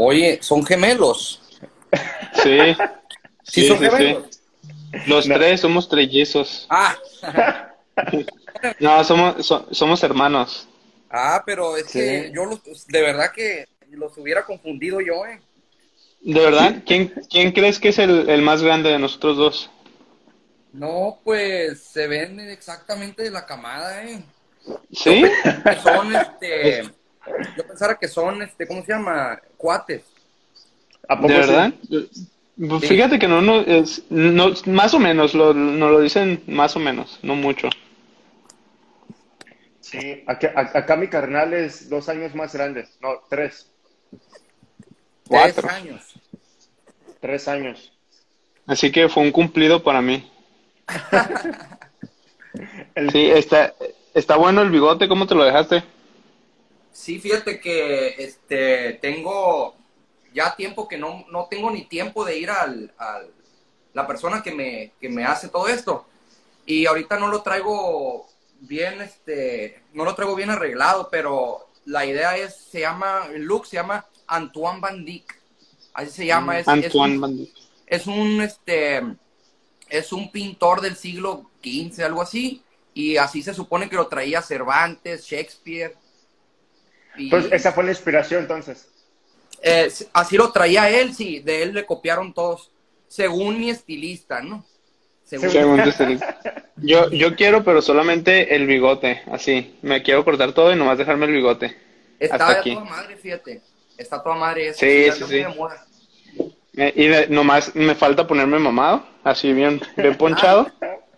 Oye, ¿son gemelos? Sí. ¿Sí, son gemelos? Los tres somos trellizos. Ah. no, somos, somos hermanos. Ah, pero es que yo los, de verdad que los hubiera confundido yo, eh. ¿De verdad? ¿Quién, quién crees que es el, el más grande de nosotros dos? No, pues se ven exactamente de la camada, ¿eh? ¿Sí? Son, este, yo pensara que son, este, ¿cómo se llama? Cuates. ¿De verdad? Fíjate que no, no, es, no, más o menos, lo, nos lo dicen más o menos, no mucho. Sí, acá, acá mi carnal es dos años más grande, no, tres. Cuatro. Tres años. Tres años. Así que fue un cumplido para mí. Sí, está, está bueno el bigote, ¿cómo te lo dejaste? Sí, fíjate que este tengo ya tiempo que no, no tengo ni tiempo de ir al, al la persona que me, que me hace todo esto. Y ahorita no lo traigo bien, este, no lo traigo bien arreglado, pero la idea es, se llama, el look se llama Antoine Van Dyck. Así se llama. Es, Antoine es Van Dyck. Es un, este, es un pintor del siglo XV, algo así, y así se supone que lo traía Cervantes, Shakespeare. Pues esa fue la inspiración entonces. Eh, así lo traía él, sí, de él le copiaron todos, según mi estilista, ¿no? Según, tu estilista. Yo, yo quiero, pero solamente el bigote, así. Me quiero cortar todo y nomás dejarme el bigote. Está aquí. toda madre, fíjate. Está toda madre. Eso, sí, sí, sí. y nomás me falta ponerme mamado, así bien, bien ponchado,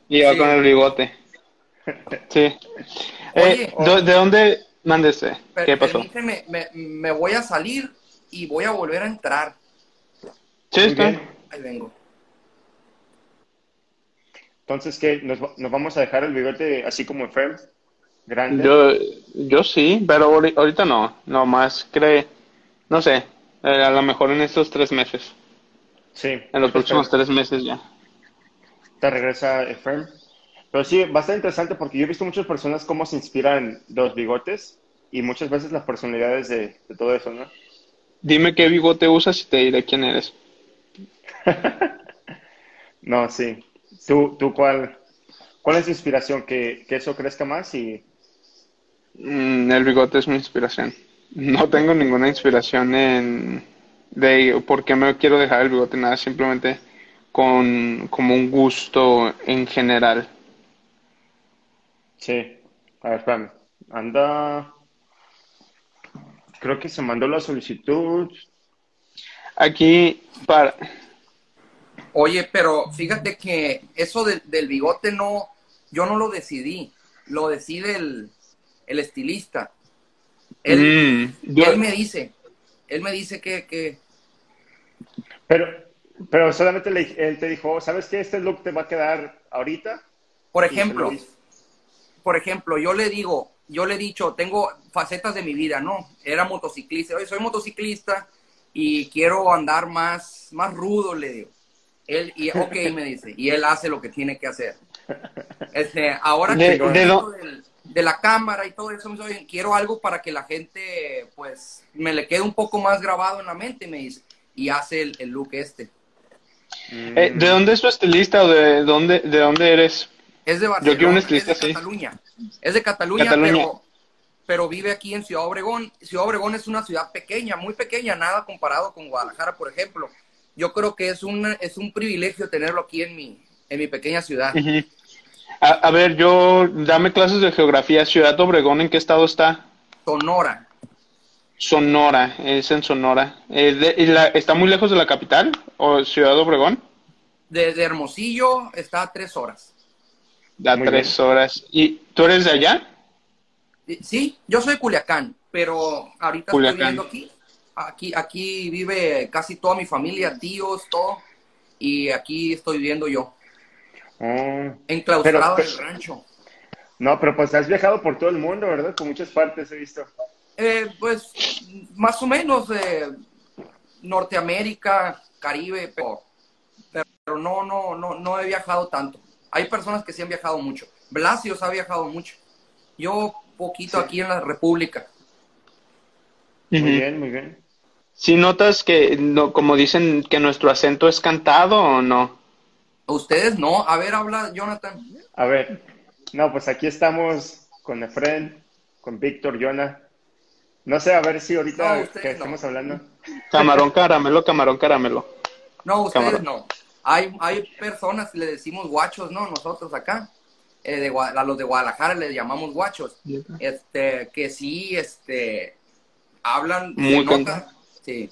y va con el bigote. Sí. Eh, ¿De dónde mándese? ¿Qué pasó? Me, me, me voy a salir y voy a volver a entrar. Sí, está. Ahí vengo. Entonces, ¿qué? ¿Nos, ¿Nos, vamos a dejar el bigote así como enfermo? Grande. Yo, yo sí, pero ahorita no. No más cree, no sé, eh, a lo mejor en estos tres meses. Sí. En los próximos tres meses ya. Te regresa Efrem. Pero sí, va a ser interesante porque yo he visto muchas personas cómo se inspiran los bigotes y muchas veces las personalidades de, de todo eso, ¿no? Dime qué bigote usas y te diré quién eres. no, sí. ¿Tú, tú cuál, cuál es tu inspiración? ¿Que, ¿Que, eso crezca más? y mm, El bigote es mi inspiración. No tengo ninguna inspiración en de por qué me quiero dejar el bigote, nada, simplemente con como un gusto en general. Sí. A ver, espérame. Anda. Creo que se mandó la solicitud. Aquí para. Oye, pero fíjate que eso del bigote no, yo no lo decidí, lo decide el, estilista. Él, mm, él, me dice, él me dice que, que... Pero, pero solamente él te dijo, ¿sabes qué? Este look te va a quedar ahorita. Por ejemplo, por ejemplo, yo le digo, yo le he dicho, tengo facetas de mi vida, ¿no? Era motociclista, hoy soy motociclista y quiero andar más, más rudo, le digo. Él, y ok, me dice, y él hace lo que tiene que hacer. Este, ahora que de, de, la cámara y todo eso, me quiero algo para que la gente, pues, me le quede un poco más grabado en la mente, me dice, y hace el, look este. Eh, ¿De dónde es tu estilista o de dónde, de dónde eres? Es de Barcelona, es de Cataluña. Es de Cataluña, Pero, pero vive aquí en Ciudad Obregón. Ciudad Obregón es una ciudad pequeña, muy pequeña, nada comparado con Guadalajara, por ejemplo. Yo creo que es un, es un privilegio tenerlo aquí en mi, en mi pequeña ciudad. a, ver, yo, dame clases de geografía. Ciudad Obregón, ¿en qué estado está? Sonora. Sonora, es en Sonora. ¿Está muy lejos de la capital o Ciudad Obregón? Desde Hermosillo está a tres horas. Da tres horas. ¿Y tú eres de allá? Sí, yo soy Culiacán, pero ahorita estoy viviendo aquí. Aquí, aquí vive casi toda mi familia, tíos, todo. Y aquí estoy viviendo yo. Oh, Enclaustrado en el rancho. No, pero pues has viajado por todo el mundo, ¿verdad? Por muchas partes he visto. Eh, pues más o menos eh, Norteamérica, Caribe, pero, pero no, no, no, no he viajado tanto. Hay personas que sí han viajado mucho. Blasios ha viajado mucho. Yo poquito aquí en la República. Muy bien, muy bien. si notas que, no, como dicen, que nuestro acento es cantado o no? Ustedes no. A ver, habla Jonathan. A ver, no, pues aquí estamos con Efren, con Víctor, Jonah. No sé, a ver si ahorita que estamos hablando. Camarón caramelo, camarón caramelo. No, ustedes no. Hay, hay personas, le decimos guachos, ¿no? Nosotros acá. Eh, de, a los de Guadalajara les llamamos guachos. Este, que sí, este, hablan. Muy Sí.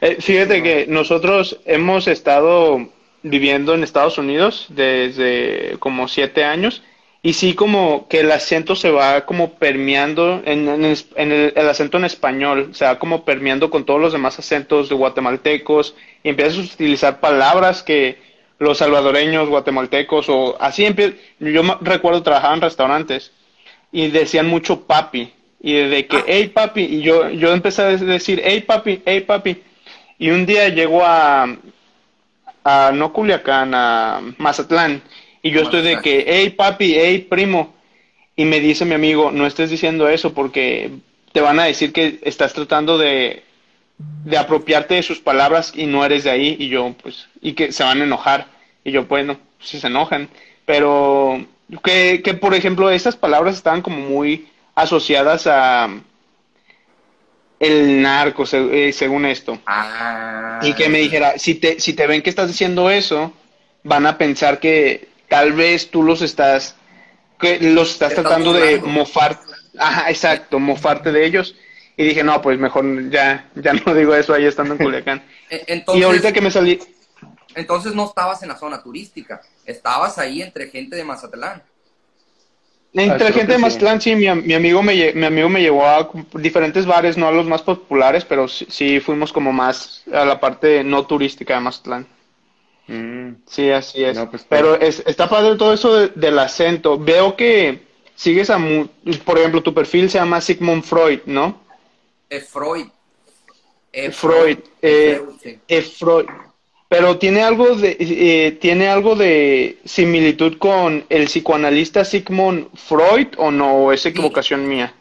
Eh, fíjate que nosotros hemos estado viviendo en Estados Unidos desde como siete años y sí como que el acento se va como permeando en, el, acento en español, se va como permeando con todos los demás acentos de guatemaltecos y empiezas a utilizar palabras que los salvadoreños, guatemaltecos o así yo recuerdo trabajar en restaurantes y decían mucho papi y de que, hey papi, y yo, yo empecé a decir, hey papi, hey papi, y un día llego a, a no Culiacán, a Mazatlán, y yo estoy de que, hey papi, hey primo, y me dice mi amigo, no estés diciendo eso porque te van a decir que estás tratando de, de apropiarte de sus palabras y no eres de ahí, y yo, pues, y que se van a enojar, y yo, pues, no, si se enojan, pero que, que por ejemplo, esas palabras estaban como muy asociadas a el narco, eh, según esto. Ah. Y que me dijera, si te, si te ven que estás diciendo eso, van a pensar que tal vez tú los estás, que los estás tratando de mofar, ajá, exacto, mofarte de ellos. Y dije, no, pues mejor ya, ya no digo eso ahí estando en Culiacán. E, y ahorita que me salí... Entonces no estabas en la zona turística, estabas ahí entre gente de Mazatlán. Entre gente de Mazatlán, sí, mi, amigo me, mi amigo me llevó a diferentes bares, no a los más populares, pero sí, fuimos como más a la parte no turística de Mazatlán. Mm. Sí, así es. Pues, pero es, está padre todo eso del acento. Veo que sigues a, por ejemplo, tu perfil se llama Sigmund Freud, ¿no? Es Freud. Freud. Es Freud. Pero tiene algo de eh, tiene algo de similitud con el psicoanalista Sigmund Freud o no, es equivocación mía.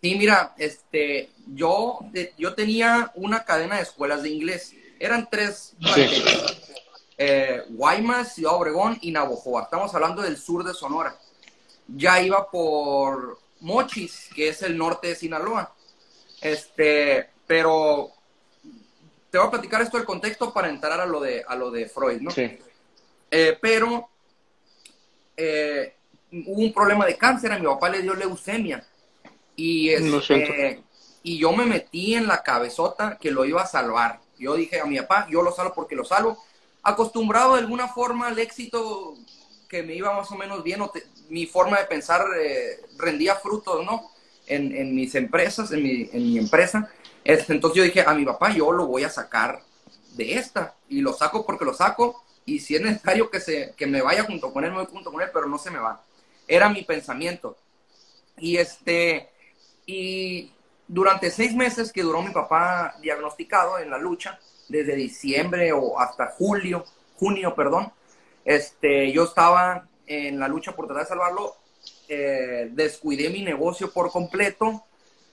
Sí, mira, este, yo, yo tenía una cadena de escuelas de inglés. Eran tres sí. Eh, Guaymas, Ciudad Obregón y Navojoa. Estamos hablando del sur de Sonora. Ya iba por Mochis, que es el norte de Sinaloa. Este, pero te voy a platicar esto del contexto para entrar a lo de, a lo de Freud, ¿no? Sí. Eh, pero eh, hubo un problema de cáncer, a mi papá le dio leucemia. Y, este, y yo me metí en la cabezota que lo iba a salvar. Yo dije a mi papá, yo lo salvo porque lo salvo. Acostumbrado de alguna forma al éxito que me iba más o menos bien, mi forma de pensar eh, rendía frutos, ¿no? En, mis empresas, en mi, en mi empresa. Entonces yo dije a mi papá, yo lo voy a sacar de esta. Y lo saco porque lo saco. Y si es necesario que, se, que me vaya junto con él, me voy junto con él, pero no se me va. Era mi pensamiento. Y este, y durante seis meses que duró mi papá diagnosticado en la lucha, desde diciembre o hasta julio, junio, perdón, este, yo estaba en la lucha por tratar de salvarlo, eh, descuidé mi negocio por completo,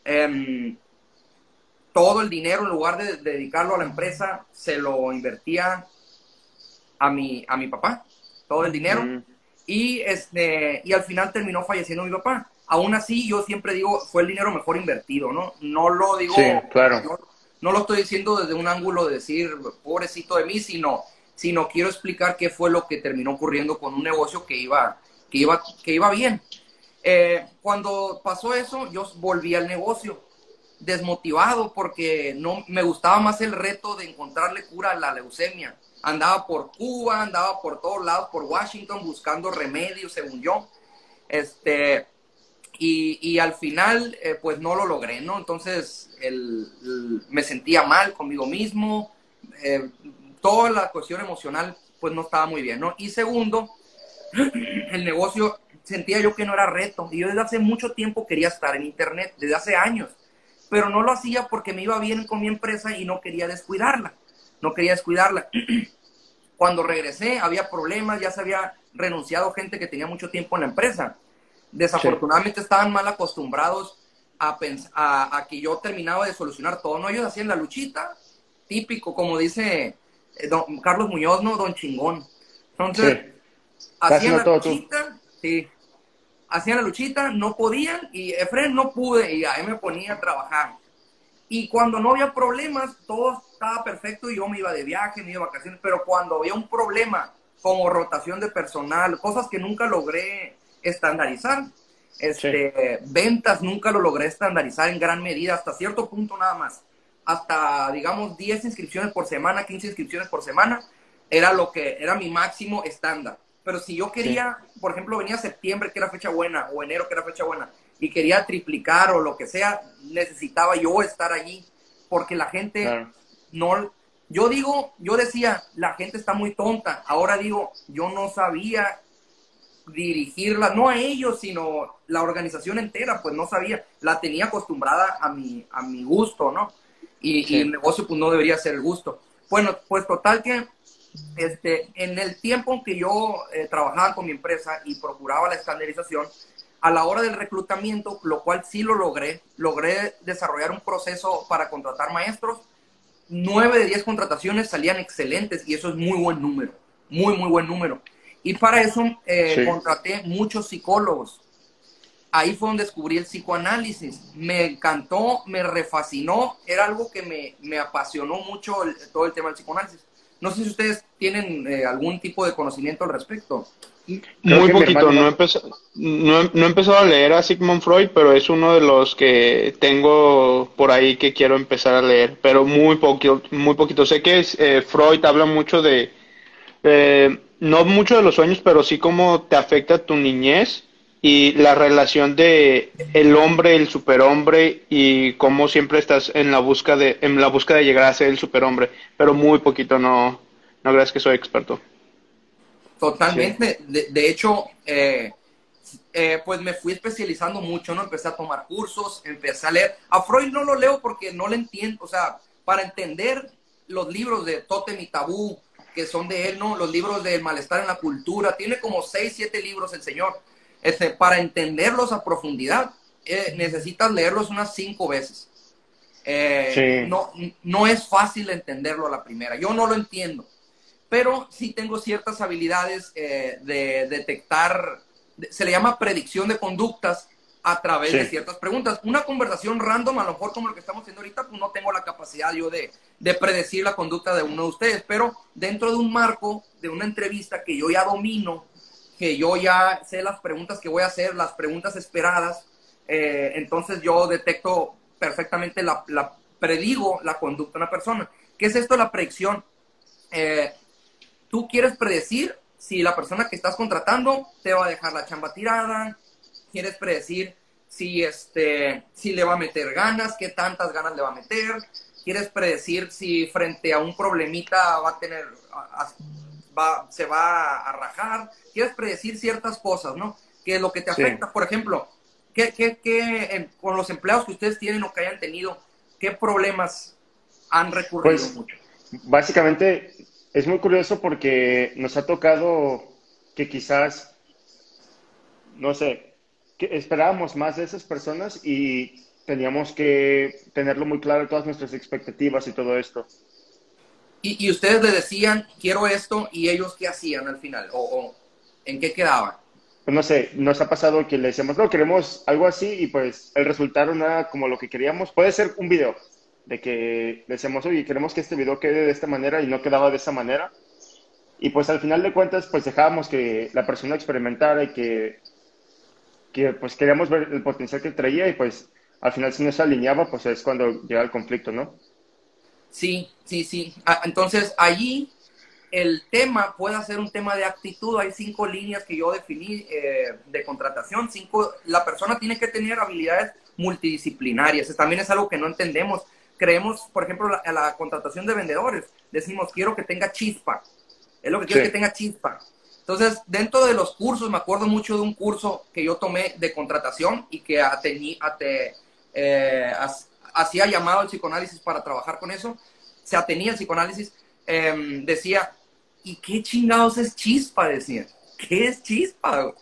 eh, todo el dinero, en lugar de, dedicarlo a la empresa, se lo invertía a mi, a mi papá, todo el dinero. Mm. Y, este, y al final terminó falleciendo mi papá. Aún así, yo siempre digo, fue el dinero mejor invertido, ¿no? No lo digo, claro. No, lo estoy diciendo desde un ángulo de decir, pobrecito de mí, sino, sino quiero explicar qué fue lo que terminó ocurriendo con un negocio que iba, que iba, que iba bien. Eh, cuando pasó eso, yo volví al negocio desmotivado porque no me gustaba más el reto de encontrarle cura a la leucemia. Andaba por Cuba, andaba por todos lados, por Washington, buscando remedios, según yo. Este, y, al final, eh, pues no lo logré, ¿no? Entonces, me sentía mal conmigo mismo, eh, toda la cuestión emocional, pues no estaba muy bien, ¿no? Y segundo, el negocio sentía yo que no era reto. Y yo desde hace mucho tiempo quería estar en Internet, desde hace años pero no lo hacía porque me iba bien con mi empresa y no quería descuidarla, no quería descuidarla. Cuando regresé había problemas, ya se había renunciado gente que tenía mucho tiempo en la empresa. Desafortunadamente estaban mal acostumbrados a, a, que yo terminaba de solucionar todo. No, ellos hacían la luchita, típico, como dice eh, don Carlos Muñoz, ¿no? Don Chingón. Entonces, hacían la luchita, sí. Hacían la luchita, no podían, y Efren no pude, y ahí me ponía a trabajar. Y cuando no había problemas, todo estaba perfecto y yo me iba de viaje, me iba de vacaciones, pero cuando había un problema, como rotación de personal, cosas que nunca logré estandarizar, este, ventas nunca lo logré estandarizar en gran medida, hasta cierto punto nada más. Hasta, digamos, 10 inscripciones por semana, 15 inscripciones por semana, era lo que era mi máximo estándar. Pero si yo quería, por ejemplo, venía septiembre, que era fecha buena, o enero, que era fecha buena, y quería triplicar o lo que sea, necesitaba yo estar allí, porque la gente no... Yo digo, yo decía, la gente está muy tonta. Ahora digo, yo no sabía dirigirla, no a ellos, sino la organización entera, pues no sabía, la tenía acostumbrada a mi, a mi gusto, ¿no? Y, el negocio pues no debería ser el gusto. Bueno, pues total que este, en el tiempo en que yo eh, trabajaba con mi empresa y procuraba la estandarización, a la hora del reclutamiento, lo cual sí lo logré, logré desarrollar un proceso para contratar maestros. Nueve de diez contrataciones salían excelentes y eso es muy buen número, muy, muy buen número. Y para eso eh, contraté muchos psicólogos. Ahí fue donde descubrí el psicoanálisis. Me encantó, me refascinó, era algo que me, me apasionó mucho todo el tema del psicoanálisis. No sé si ustedes tienen eh, algún tipo de conocimiento al respecto. Muy poquito, no he, empezado, no, he, empezado a leer a Sigmund Freud, pero es uno de los que tengo por ahí que quiero empezar a leer, pero muy poquito, muy poquito. Sé que es, eh, Freud habla mucho de, no mucho de los sueños, pero sí cómo te afecta tu niñez y la relación de el hombre, el superhombre y cómo siempre estás en la búsqueda de, en la búsqueda de llegar a ser el superhombre, pero muy poquito, no, no creas que soy experto. Totalmente, de, hecho, eh, eh, pues me fui especializando mucho, ¿no? Empecé a tomar cursos, empecé a leer. A Freud no lo leo porque no lo entiendo, o sea, para entender los libros de Totem y Tabú, que son de él, ¿no? Los libros del malestar en la cultura. Tiene como seis, siete libros el señor. Este, para entenderlos a profundidad, eh, necesitas leerlos unas cinco veces. Eh, no, no es fácil entenderlo a la primera. Yo no lo entiendo, pero sí tengo ciertas habilidades eh, de detectar, se le llama predicción de conductas a través de ciertas preguntas. Una conversación random, a lo mejor como lo que estamos haciendo ahorita, pues no tengo la capacidad yo de, de predecir la conducta de uno de ustedes, pero dentro de un marco de una entrevista que yo ya domino, que yo ya sé las preguntas que voy a hacer, las preguntas esperadas, eh, entonces yo detecto perfectamente, la, la, predigo la conducta de una persona. ¿Qué es esto la predicción? Eh, tú quieres predecir si la persona que estás contratando te va a dejar la chamba tirada, quieres predecir si, este, si le va a meter ganas, qué tantas ganas le va a meter, quieres predecir si frente a un problemita va a tener, va, se va a rajar, quieres predecir ciertas cosas, ¿no? Que es lo que te afecta, por ejemplo, ¿qué, qué, qué con los empleados que ustedes tienen o que hayan tenido, qué problemas han recurrido pues, mucho? Básicamente, es muy curioso porque nos ha tocado que quizás, no sé, que esperábamos más de esas personas y teníamos que tenerlo muy claro todas nuestras expectativas y todo esto. Y, ustedes le decían, quiero esto, y ellos qué hacían al final, o, en qué quedaban. Pues no sé, nos ha pasado que le decíamos, no, queremos algo así, y pues el resultado no era como lo que queríamos. Puede ser un video, de que decíamos, oye, queremos que este video quede de esta manera, y no quedaba de esa manera. Y pues al final de cuentas, pues dejábamos que la persona experimentara y que que pues queríamos ver el potencial que traía y pues al final si no se alineaba, pues es cuando llega el conflicto, ¿no? Sí, sí, sí. Ah, entonces allí el tema puede ser un tema de actitud. Hay cinco líneas que yo definí eh, de contratación. Cinco, la persona tiene que tener habilidades multidisciplinarias. También es algo que no entendemos. Creemos, por ejemplo, la, la contratación de vendedores. Decimos, quiero que tenga chispa. Es lo que quiero que tenga chispa. Entonces, dentro de los cursos, me acuerdo mucho de un curso que yo tomé de contratación y que eh, hacía llamado al psicoanálisis para trabajar con eso. Se atenía al psicoanálisis. Em, decía, ¿y qué chingados es chispa? Decía, ¿qué es chispa?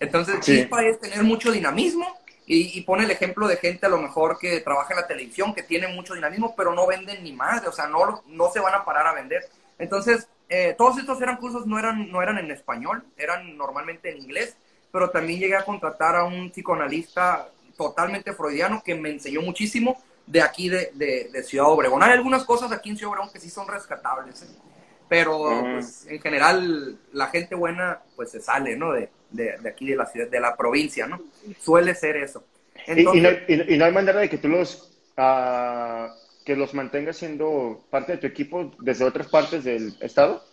Entonces, chispa es tener mucho dinamismo Y, pone el ejemplo de gente a lo mejor que trabaja en la televisión, que tiene mucho dinamismo, pero no venden ni más, o sea, no, no se van a parar a vender. Entonces, eh, todos estos eran cursos, no eran, no eran en español, eran normalmente en inglés, pero también llegué a contratar a un psicoanalista totalmente freudiano que me enseñó muchísimo de aquí de, de, Ciudad Obregón. Hay algunas cosas aquí en Ciudad Obregón que sí son rescatables, ¿eh? pero pues, en general la gente buena pues se sale, ¿no? De, de, aquí de la ciudad, de la provincia, ¿no? Suele ser eso. ¿Y, no, y, no, hay manera de que tú los, uh, que los mantengas siendo parte de tu equipo desde otras partes del estado?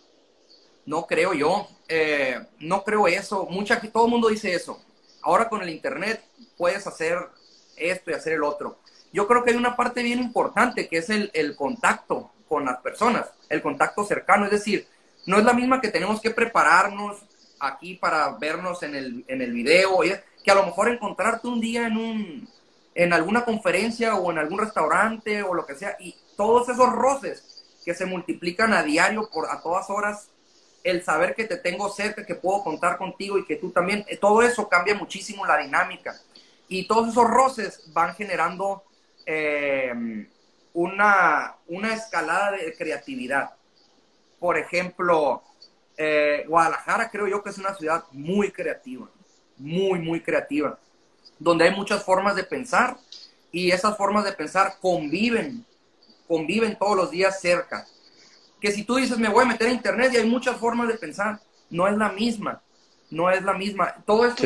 No creo yo, eh, no creo eso. Mucha, todo el mundo dice eso. Ahora con el internet puedes hacer esto y hacer el otro. Yo creo que hay una parte bien importante que es el, contacto con las personas, el contacto cercano. Es decir, no es la misma que tenemos que prepararnos aquí para vernos en el, en el video, que a lo mejor encontrarte un día en, un, en alguna conferencia o en algún restaurante o lo que sea, y todos esos roces que se multiplican a diario por a todas horas, el saber que te tengo cerca, que puedo contar contigo y que tú también, eh, todo eso cambia muchísimo la dinámica. Y todos esos roces van generando eh, una, una escalada de creatividad. Por ejemplo, eh, Guadalajara creo yo que es una ciudad muy creativa, muy, muy creativa, donde hay muchas formas de pensar y esas formas de pensar conviven, conviven todos los días cerca. Que si tú dices, me voy a meter a internet y hay muchas formas de pensar, no es la misma, no es la misma. Todo esto,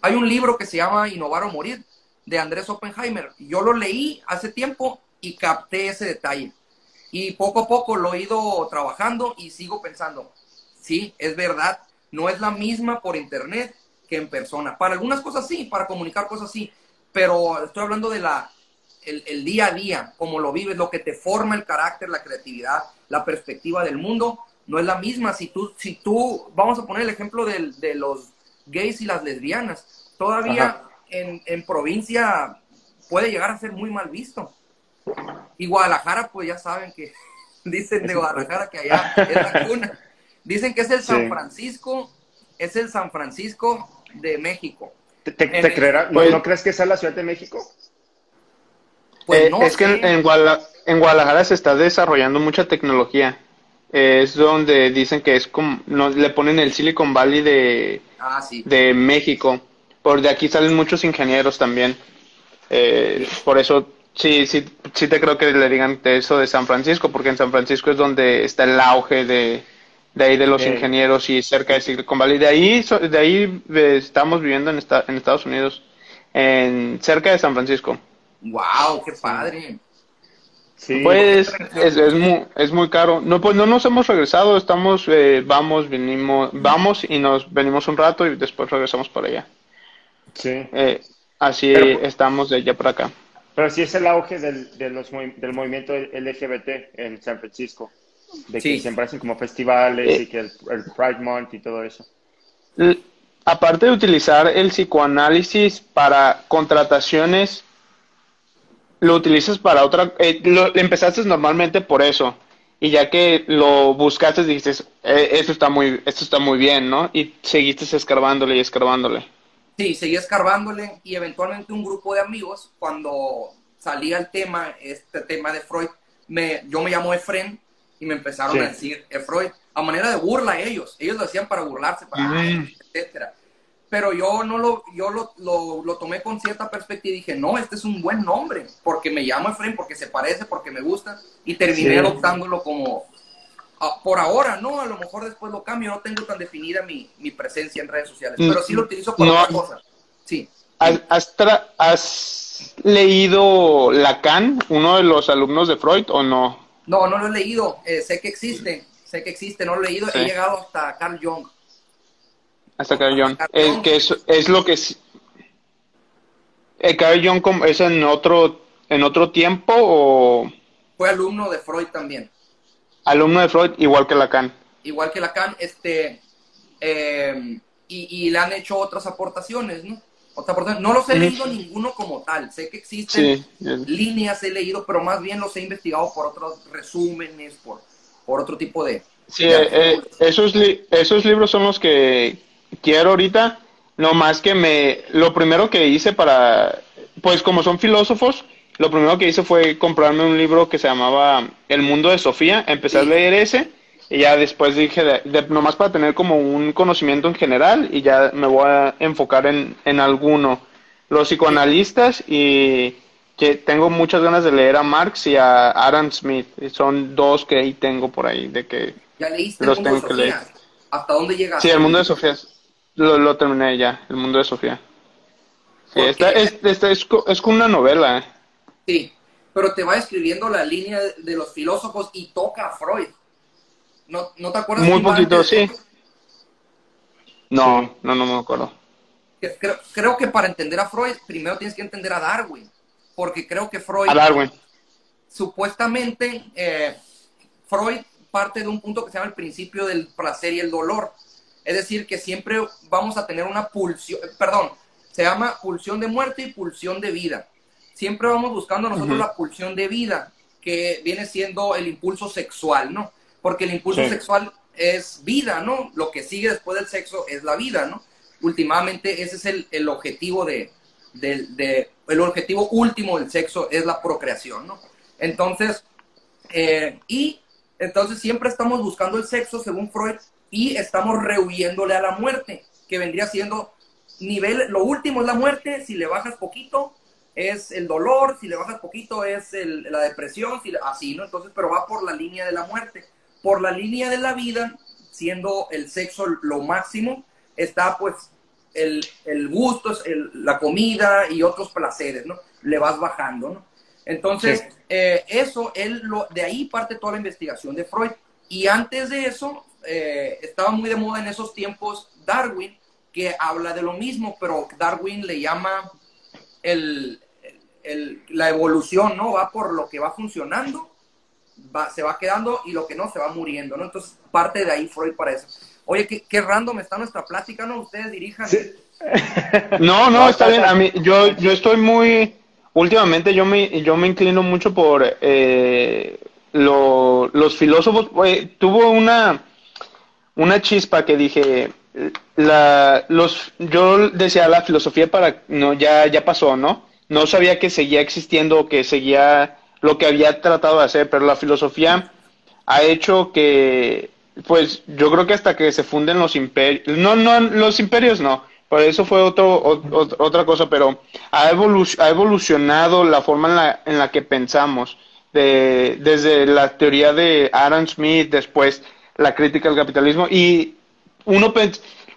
hay un libro que se llama Innovar o Morir, de Andrés Oppenheimer. Yo lo leí hace tiempo y capté ese detalle. Y poco a poco lo he ido trabajando y sigo pensando, sí, es verdad, no es la misma por internet que en persona. Para algunas cosas sí, para comunicar cosas sí, pero estoy hablando de la, el, día a día, cómo lo vives, lo que te forma el carácter, la creatividad, la perspectiva del mundo, no es la misma. Si tú, si tú vamos a poner el ejemplo de, de los gays y las lesbianas, todavía en, en provincia puede llegar a ser muy mal visto. Y Guadalajara, pues ya saben que dicen de Guadalajara que allá es la cuna. Dicen que es el San Francisco, es el San Francisco de México. ¿Te, creerá, ¿no, crees que sea la Ciudad de México? Pues eh, no es que en, Guadalajara se está desarrollando mucha tecnología. es donde dicen que es como, le ponen el Silicon Valley de, ah, de México. Por de aquí salen muchos ingenieros también. Eh, por eso sí, sí, sí te creo que le digan eso de San Francisco, porque en San Francisco es donde está el auge de, de ahí de los ingenieros y cerca de Silicon Valley. De ahí, de ahí eh, estamos viviendo en, en Estados Unidos, en cerca de San Francisco. ¡Wow! ¡Qué padre! Sí. Pues es, es, muy, es muy caro. No, pues no nos hemos regresado, estamos, eh, vamos, venimos, vamos y nos venimos un rato y después regresamos para allá. Sí. Eh, así estamos de allá para acá. Pero sí es el auge del, de los, del movimiento LGBT en San Francisco de que siempre hacen como festivales y que el, Pride Month y todo eso. Aparte de utilizar el psicoanálisis para contrataciones, lo utilizas para otra, eh, lo, empezaste normalmente por eso y ya que lo buscaste dijiste eh, esto está muy esto está muy bien, ¿no? Y seguiste escarbándole y escarbándole. Sí, seguí escarbándole y eventualmente un grupo de amigos cuando salía el tema, este tema de Freud, me, yo me llamo Efren y me empezaron a decir Freud, a manera de burla ellos, ellos lo hacían para burlarse, para, etcétera. Pero yo no lo, yo lo, lo, tomé con cierta perspectiva y dije, no, este es un buen nombre, porque me llamo Efraín, porque se parece, porque me gusta, y terminé adoptándolo como, ah, por ahora, ¿no? A lo mejor después lo cambio, no tengo tan definida mi, mi presencia en redes sociales, pero sí lo mm, utilizo para otra cosa. Sí. ¿Has, ¿Has leído Lacan, uno de los alumnos de Freud, o no? No, no lo he leído. Eh, sé que existe. Sé que existe. No lo he leído. He llegado hasta Carl Jung. Hasta Carl Jung. Es que es, lo que... Eh, ¿Carl Jung es en otro, en otro tiempo o...? Fue alumno de Freud también. Alumno de Freud, igual que Lacan. Igual que Lacan, este... Eh, y, y le han hecho otras aportaciones, ¿no? No los he leído ninguno como tal. Sé que existen líneas, he leído, pero más bien los he investigado por otros resúmenes, por, por otro tipo de... Sí, eh, esos, esos libros son los que quiero ahorita No más que me, lo primero que hice para, pues como son filósofos, lo primero que hice fue comprarme un libro que se llamaba El mundo de Sofía, empecé a leer ese y ya después dije, de, nomás para tener como un conocimiento en general y ya me voy a enfocar en, en alguno. Los psicoanalistas y que tengo muchas ganas de leer a Marx y a Adam Smith. Son dos que ahí tengo por ahí, de que ¿Ya leíste los el mundo tengo de Sofía? ¿Hasta dónde llegaste? Sí, el mundo de Sofía. Lo, lo terminé ya, el mundo de Sofía. Sí, esta, es, es, es, como una novela. ¿eh? Sí, pero te va escribiendo la línea de los filósofos y toca a Freud. ¿No, no te acuerdas? Muy poquito, sí. No, no, no me acuerdo. Creo, creo, que para entender a Freud, primero tienes que entender a Darwin, porque creo que Freud... A Darwin. Supuestamente, eh, Freud parte de un punto que se llama el principio del placer y el dolor. Es decir, que siempre vamos a tener una pulsión, perdón, se llama pulsión de muerte y pulsión de vida. Siempre vamos buscando nosotros la pulsión de vida, que viene siendo el impulso sexual, ¿no? porque el impulso sexual es vida, ¿no? Lo que sigue después del sexo es la vida, ¿no? Últimamente ese es el, el objetivo de, el objetivo último del sexo es la procreación, ¿no? Entonces, eh, y entonces siempre estamos buscando el sexo según Freud y estamos rehuyéndole a la muerte, que vendría siendo nivel, lo último es la muerte, si le bajas poquito es el dolor, si le bajas poquito es la depresión, si, así, ¿no? Entonces, pero va por la línea de la muerte por la línea de la vida, siendo el sexo lo máximo, está pues el, el gusto, la comida y otros placeres, ¿no? Le vas bajando, ¿no? Entonces, eh, eso, él lo, de ahí parte toda la investigación de Freud. Y antes de eso, eh, estaba muy de moda en esos tiempos Darwin, que habla de lo mismo, pero Darwin le llama el, la evolución, ¿no? Va por lo que va funcionando se va quedando y lo que no se va muriendo, ¿no? Entonces, parte de ahí Freud para eso. Oye, qué, qué random está nuestra plática, ¿no? Ustedes dirijan. No, no, está bien. A mí, yo, yo estoy muy, últimamente yo me, yo me inclino mucho por eh, los filósofos. tuvo una, una chispa que dije, la, los, yo decía la filosofía para, no, ya, ya pasó, ¿no? No sabía que seguía existiendo, que seguía lo que había tratado de hacer, pero la filosofía ha hecho que, pues yo creo que hasta que se funden los imperios, no, no, los imperios no, por eso fue otro, otra cosa, pero ha, ha evolucionado la forma en la, en la que pensamos, de, desde la teoría de Adam Smith, después la crítica al capitalismo, y uno,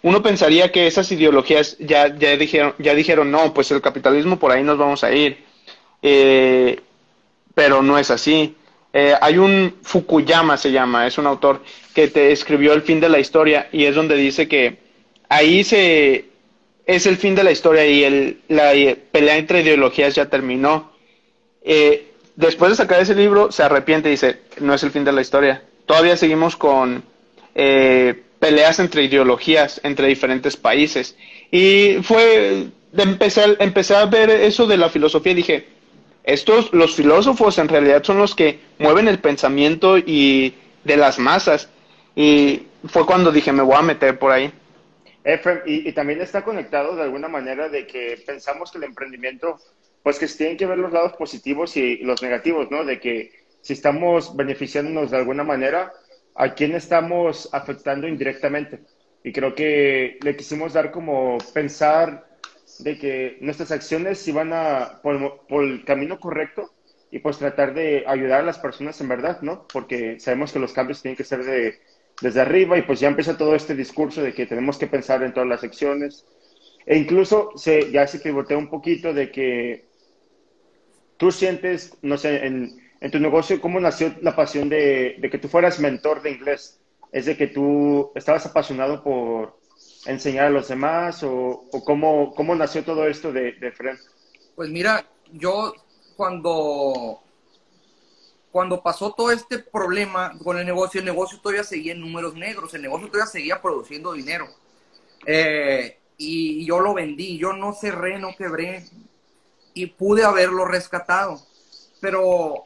uno pensaría que esas ideologías ya, ya, dijeron, ya dijeron, no, pues el capitalismo por ahí nos vamos a ir. Eh, pero no es así. Eh, hay un Fukuyama, se llama, es un autor que te escribió El fin de la historia y es donde dice que ahí se es el fin de la historia y el, la pelea entre ideologías ya terminó. Eh, después de sacar ese libro, se arrepiente y dice, no es el fin de la historia. Todavía seguimos con eh, peleas entre ideologías, entre diferentes países. Y fue, empecé, empecé a ver eso de la filosofía y dije, estos, los filósofos en realidad son los que mueven el pensamiento y de las masas. Y fue cuando dije, me voy a meter por ahí. y, también está conectado de alguna manera de que pensamos que el emprendimiento, pues que tienen que ver los lados positivos y los negativos, ¿no? De que si estamos beneficiándonos de alguna manera, ¿a quién estamos afectando indirectamente? Y creo que le quisimos dar como pensar de que nuestras acciones iban a, por, por, el camino correcto y pues tratar de ayudar a las personas en verdad, ¿no? Porque sabemos que los cambios tienen que ser de, desde arriba y pues ya empieza todo este discurso de que tenemos que pensar en todas las acciones. E incluso se, ya se pivotea un poquito de que tú sientes, no sé, en, en tu negocio, ¿cómo nació la pasión de, de que tú fueras mentor de inglés? Es de que tú estabas apasionado por, enseñar a los demás o, cómo, cómo, nació todo esto de, de Fred? Pues mira, yo cuando, cuando pasó todo este problema con el negocio, el negocio todavía seguía en números negros, el negocio todavía seguía produciendo dinero. Eh, y yo lo vendí, yo no cerré, no quebré y pude haberlo rescatado. Pero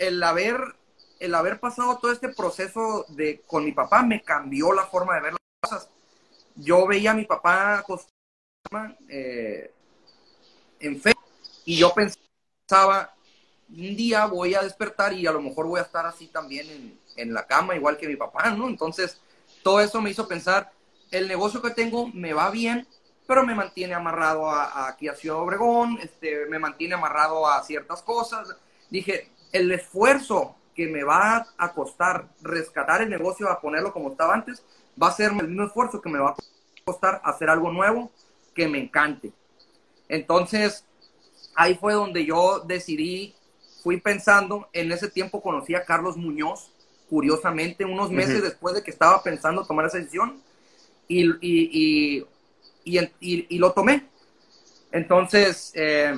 el haber, el haber pasado todo este proceso de, con mi papá me cambió la forma de ver las cosas yo veía a mi papá eh, en fe y yo pensaba, un día voy a despertar y a lo mejor voy a estar así también en, en la cama, igual que mi papá, ¿no? Entonces, todo eso me hizo pensar, el negocio que tengo me va bien, pero me mantiene amarrado a, aquí a Ciudad Obregón, este, me mantiene amarrado a ciertas cosas. Dije, el esfuerzo que me va a costar rescatar el negocio a ponerlo como estaba antes, va a ser el mismo esfuerzo que me va a costar hacer algo nuevo que me encante. Entonces, ahí fue donde yo decidí, fui pensando, en ese tiempo conocí a Carlos Muñoz, curiosamente, unos meses después de que estaba pensando tomar esa decisión, y, y, y, lo tomé. Entonces, eh,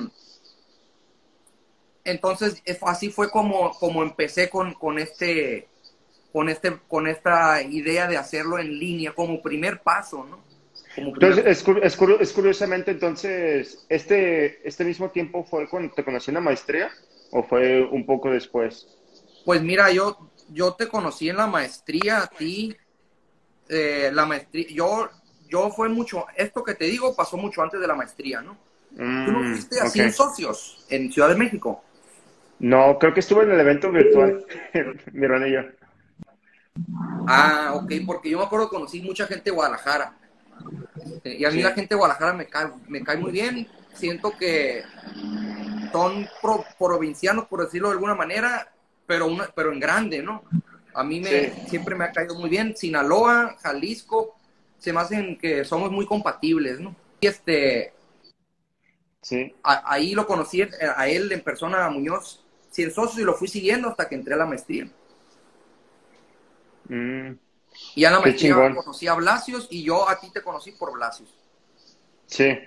entonces así fue como, como empecé con, con, este, con, este, con esta idea de hacerlo en línea como primer paso, ¿no? Entonces, es, es, curiosamente, entonces, este, ¿este mismo tiempo fue cuando te conocí en la maestría o fue un poco después? Pues mira, yo, yo te conocí en la maestría, a ti, eh, la maestría, yo, yo fue mucho, esto que te digo pasó mucho antes de la maestría, ¿no? Tú no mm, fuiste así en socios en Ciudad de México. No, creo que estuve en el evento virtual, mi hermano Ah, ok, porque yo me acuerdo que conocí mucha gente de Guadalajara. Este, y a mí la gente de Guadalajara me cae, me cae muy bien. Siento que son provincianos, por decirlo de alguna manera, pero, una, pero en grande, ¿no? A mí me, siempre me ha caído muy bien. Sinaloa, Jalisco, se me hacen que somos muy compatibles, ¿no? Y este, sí. ahí lo conocí a él en persona, a Muñoz, sin socios, y lo fui siguiendo hasta que entré a la maestría. Mm. Y a la maestría conocí a Blasios y yo a ti te conocí por Blasios. Sí,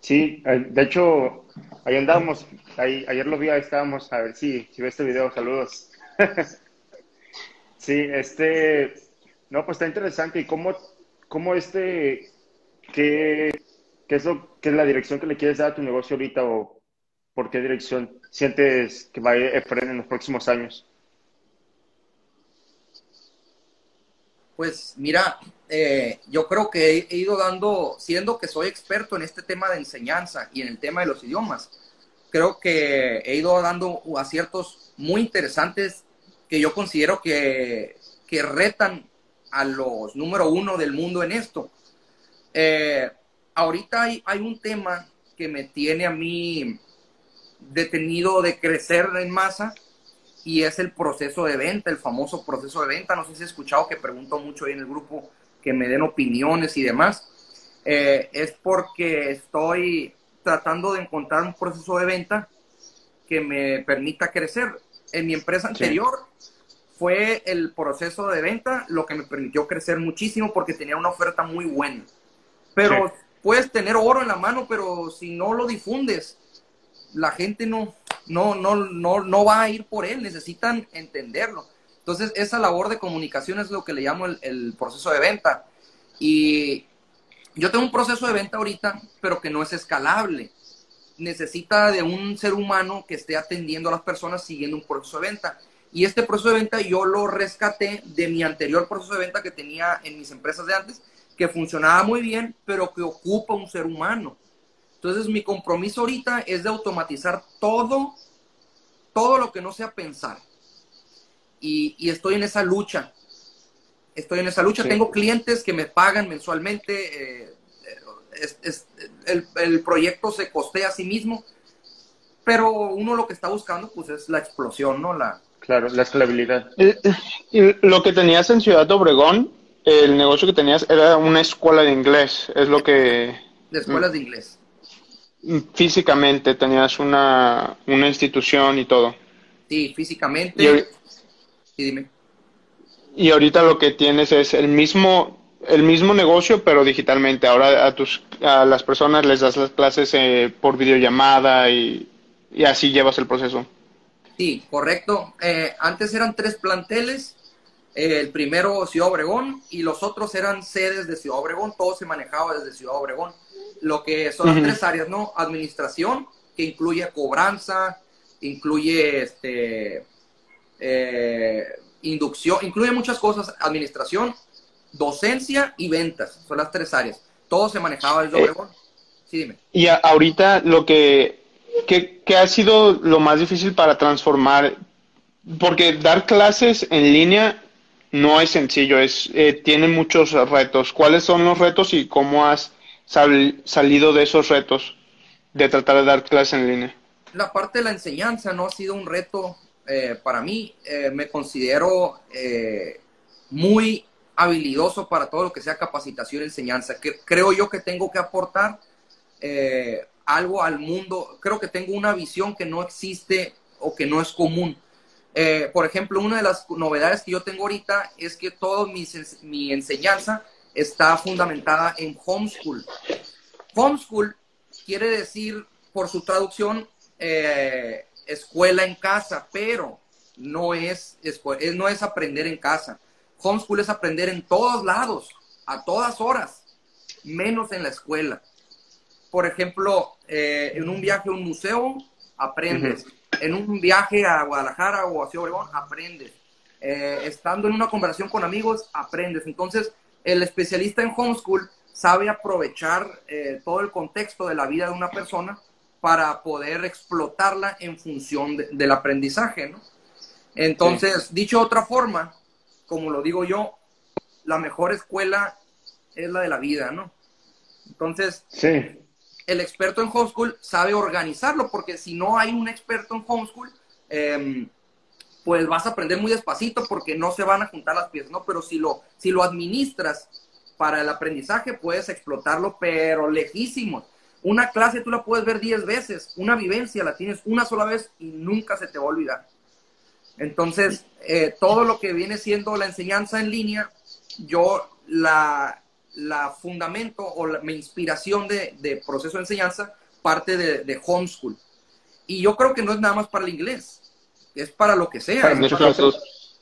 sí, eh, de hecho, ahí andábamos, ahí, ayer lo vi, ahí estábamos, a ver si, si ve este video, saludos. sí, este, no, pues está interesante. ¿Y cómo, cómo este, qué, qué es lo, qué es la dirección que le quieres dar a tu negocio ahorita o por qué dirección sientes que va a ir en los próximos años? Pues mira, eh, yo creo que he, ido dando, siendo que soy experto en este tema de enseñanza y en el tema de los idiomas, creo que he ido dando aciertos muy interesantes que yo considero que, que retan a los número uno del mundo en esto. Eh, ahorita hay, hay un tema que me tiene a mí detenido de crecer en masa y es el proceso de venta, el famoso proceso de venta. No sé si has escuchado que pregunto mucho ahí en el grupo que me den opiniones y demás. Eh, es porque estoy tratando de encontrar un proceso de venta que me permita crecer. En mi empresa anterior fue el proceso de venta lo que me permitió crecer muchísimo porque tenía una oferta muy buena. Pero puedes tener oro en la mano, pero si no lo difundes, la gente no, no, no, no, no va a ir por él, necesitan entenderlo. Entonces, esa labor de comunicación es lo que le llamo el, proceso de venta. Y yo tengo un proceso de venta ahorita, pero que no es escalable. Necesita de un ser humano que esté atendiendo a las personas siguiendo un proceso de venta. Y este proceso de venta yo lo rescaté de mi anterior proceso de venta que tenía en mis empresas de antes, que funcionaba muy bien, pero que ocupa un ser humano. Entonces, mi compromiso ahorita es de automatizar todo, todo lo que no sea pensar. Y, estoy en esa lucha. Estoy en esa lucha. Tengo clientes que me pagan mensualmente. Eh, el, proyecto se costea a sí mismo. Pero uno lo que está buscando, pues, es la explosión, ¿no? La, claro, la escalabilidad. Eh, eh, lo que tenías en Ciudad Obregón, el negocio que tenías era una escuela de inglés. Es lo que... De escuelas de inglés físicamente tenías una, una institución y todo. Sí, físicamente. Y, dime. Y ahorita lo que tienes es el mismo el mismo negocio pero digitalmente. Ahora a tus a las personas les das las clases eh, por videollamada y, y, así llevas el proceso. Sí, correcto. Eh, antes eran tres planteles. Eh, el primero Ciudad Obregón y los otros eran sedes de Ciudad Obregón. Todo se manejaba desde Ciudad Obregón lo que son las tres áreas, ¿no? Administración, que incluye cobranza, incluye este, eh, inducción, incluye muchas cosas, administración, docencia y ventas, son las tres áreas. Todo se manejaba desde Obregón. Sí, dime. Y ahorita lo que, que, ha sido lo más difícil para transformar, porque dar clases en línea no es sencillo, es, eh, tiene muchos retos. ¿Cuáles son los retos y cómo has salido de esos retos de tratar de dar clases en línea? La parte de la enseñanza no ha sido un reto eh, para mí. Eh, me considero muy habilidoso para todo lo que sea capacitación y enseñanza. Que, creo yo que tengo que aportar eh, algo al mundo. Creo que tengo una visión que no existe o que no es común. Eh, por ejemplo, una de las novedades que yo tengo ahorita es que toda mi, mi enseñanza está fundamentada en homeschool. Homeschool quiere decir, por su traducción, eh, escuela en casa, pero no es, no es aprender en casa homeschool es aprender en todos lados, a todas horas, menos en la escuela. Por ejemplo, eh, en un viaje a un museo, aprendes. En un viaje a Guadalajara o a Ciudad Obregón, aprendes. Eh, estando en una conversación con amigos, aprendes. Entonces, el especialista en homeschool sabe aprovechar eh, todo el contexto de la vida de una persona para poder explotarla en función del aprendizaje, ¿no? Entonces, dicho de otra forma, como lo digo yo, la mejor escuela es la de la vida, ¿no? Entonces, sí. el experto en homeschool sabe organizarlo, porque si no hay un experto en homeschool, em, pues vas a aprender muy despacito porque no se van a juntar las piezas, ¿no? Pero si lo, si lo administras para el aprendizaje, puedes explotarlo, pero lejísimo. Una clase tú la puedes ver 10 veces, una vivencia la tienes una sola vez y nunca se te va a olvidar. Entonces, eh, todo lo que viene siendo la enseñanza en línea, yo la, fundamento o la, mi inspiración de, proceso de enseñanza parte de, homeschool. Y yo creo que no es nada más para el inglés, es para lo que sea.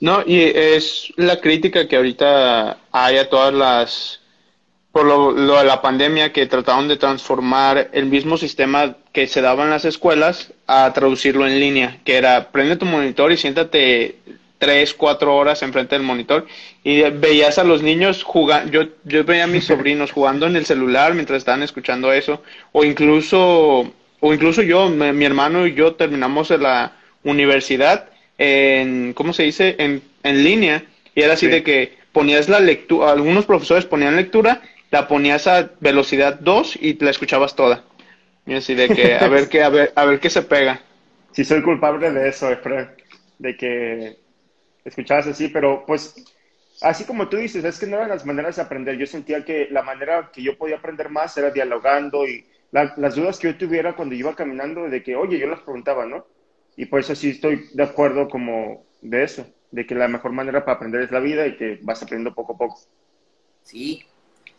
No, y es la crítica que ahorita hay a todas las por lo, de la pandemia que trataron de transformar el mismo sistema que se daba en las escuelas a traducirlo en línea, que era prende tu monitor y siéntate tres, cuatro horas enfrente del monitor y veías a los niños jugando, yo, yo veía a mis sobrinos jugando en el celular mientras estaban escuchando eso, o incluso, o incluso yo, mi, hermano y yo terminamos la universidad en, ¿cómo se dice? En, en línea, y era así de que ponías la lectura, algunos profesores ponían lectura la ponías a velocidad 2 y la escuchabas toda. Y así de que a ver qué, a ver, a ver qué se pega. Sí, soy culpable de eso, Efraín, de que escuchabas así, pero pues así como tú dices, es que no eran las maneras de aprender. Yo sentía que la manera que yo podía aprender más era dialogando y las dudas que yo tuviera cuando iba caminando, de que, oye, yo las preguntaba, ¿no? Y por eso sí estoy de acuerdo como de eso, de que la mejor manera para aprender es la vida y que vas aprendiendo poco a poco. Sí,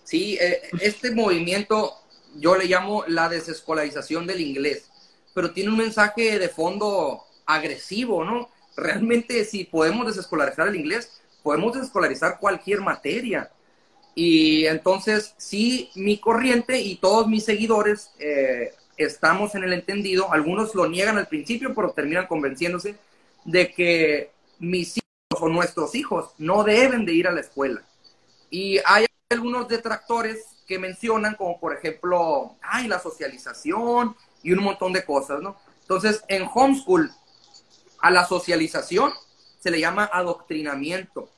Sí, eh, este movimiento yo le llamo la desescolarización del inglés, pero tiene un mensaje de fondo agresivo, ¿no? Realmente si podemos desescolarizar el inglés, podemos desescolarizar cualquier materia. Y entonces, sí, mi corriente y todos mis seguidores eh, estamos en el entendido, algunos lo niegan al principio, pero terminan convenciéndose de que mis hijos o nuestros hijos no deben de ir a la escuela. Y hay algunos detractores que mencionan, como por ejemplo, ay, la socialización y un montón de cosas, ¿no? Entonces, en homeschool, a la socialización se le llama adoctrinamiento,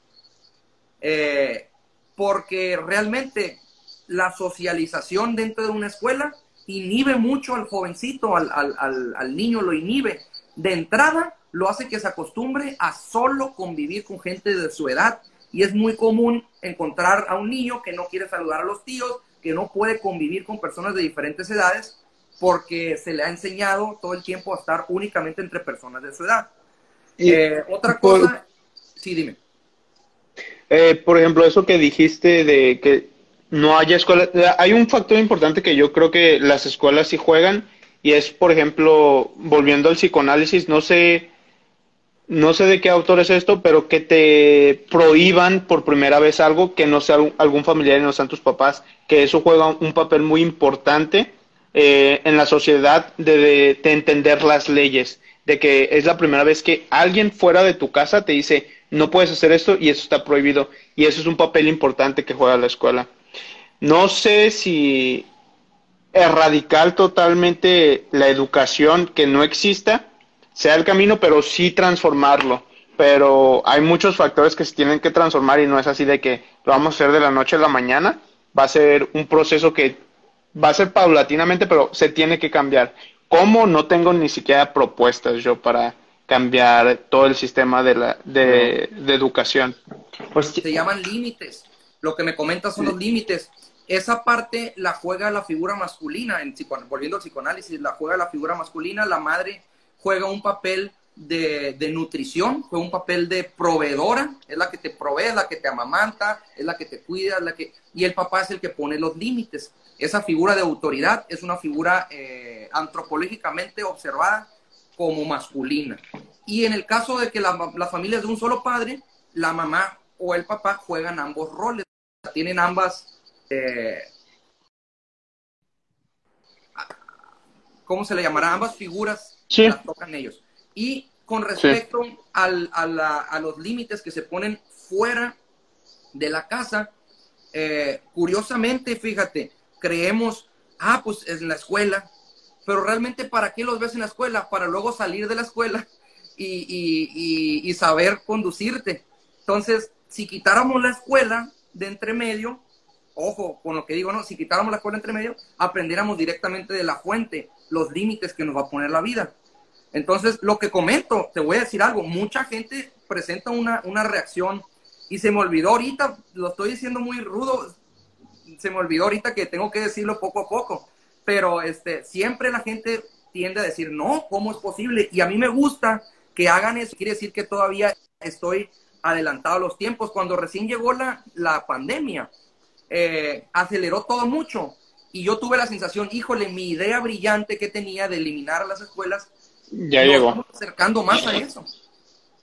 eh, porque realmente la socialización dentro de una escuela inhibe mucho al jovencito, al, al, al niño lo inhibe. De entrada, lo hace que se acostumbre a solo convivir con gente de su edad y es muy común encontrar a un niño que no quiere saludar a los tíos, que no puede convivir con personas de diferentes edades porque se le ha enseñado todo el tiempo a estar únicamente entre personas de su edad. Eh, otra cosa, sí, dime. Eh, por ejemplo, eso que dijiste de que no haya escuelas, hay un factor importante que yo creo que las escuelas sí juegan y es, por ejemplo, volviendo al psicoanálisis, no sé no sé de qué autor es esto, pero que te prohíban por primera vez algo que no sea algún familiar y no sean tus papás, que eso juega un papel muy importante eh, en la sociedad de, entender las leyes, de que es la primera vez que alguien fuera de tu casa te dice, no puedes hacer esto y eso está prohibido, y eso es un papel importante que juega la escuela. No sé si erradicar totalmente la educación que no exista, sea el camino, pero sí transformarlo. Pero hay muchos factores que se tienen que transformar y no es así de que lo vamos a hacer de la noche a la mañana. Va a ser un proceso que va a ser paulatinamente, pero se tiene que cambiar. ¿Cómo? No tengo ni siquiera propuestas yo para cambiar todo el sistema de, la, de, de educación. Pues se llaman límites. Lo que me comentas son los límites esa parte la juega la figura masculina, en, volviendo al psicoanálisis, la juega la figura masculina, la madre juega un papel de, nutrición, juega un papel de proveedora, es la que te provee, es la que te amamanta, es la que te cuida, la que... y el papá es el que pone los límites. Esa figura de autoridad es una figura eh, antropológicamente observada como masculina. Y en el caso de que las la familias de un solo padre, la mamá o el papá juegan ambos roles, tienen ambas eh, ¿cómo se le llamará? Ambas figuras las tocan ellos. Y con respecto a, los límites que se ponen fuera de la casa, eh, curiosamente, fíjate, creemos, ah, pues es en la escuela, pero realmente ¿para qué los ves en la escuela? Para luego salir de la escuela y, y saber conducirte. Entonces, si quitáramos la escuela de entre medio, ojo con lo que digo, ¿no? Si quitáramos la escuela entre medio, aprendiéramos directamente de la fuente los límites que nos va a poner la vida. Entonces, lo que comento, te voy a decir algo, mucha gente presenta una, una reacción y se me olvidó ahorita, lo estoy diciendo muy rudo, se me olvidó ahorita que tengo que decirlo poco a poco, pero este, siempre la gente tiende a decir, no, ¿cómo es posible? Y a mí me gusta que hagan eso, quiere decir que todavía estoy adelantado a los tiempos. Cuando recién llegó la, la pandemia, eh, aceleró todo mucho. Y yo tuve la sensación, híjole, mi idea brillante que tenía de eliminar las escuelas, ya nos llegó. vamos acercando más a eso.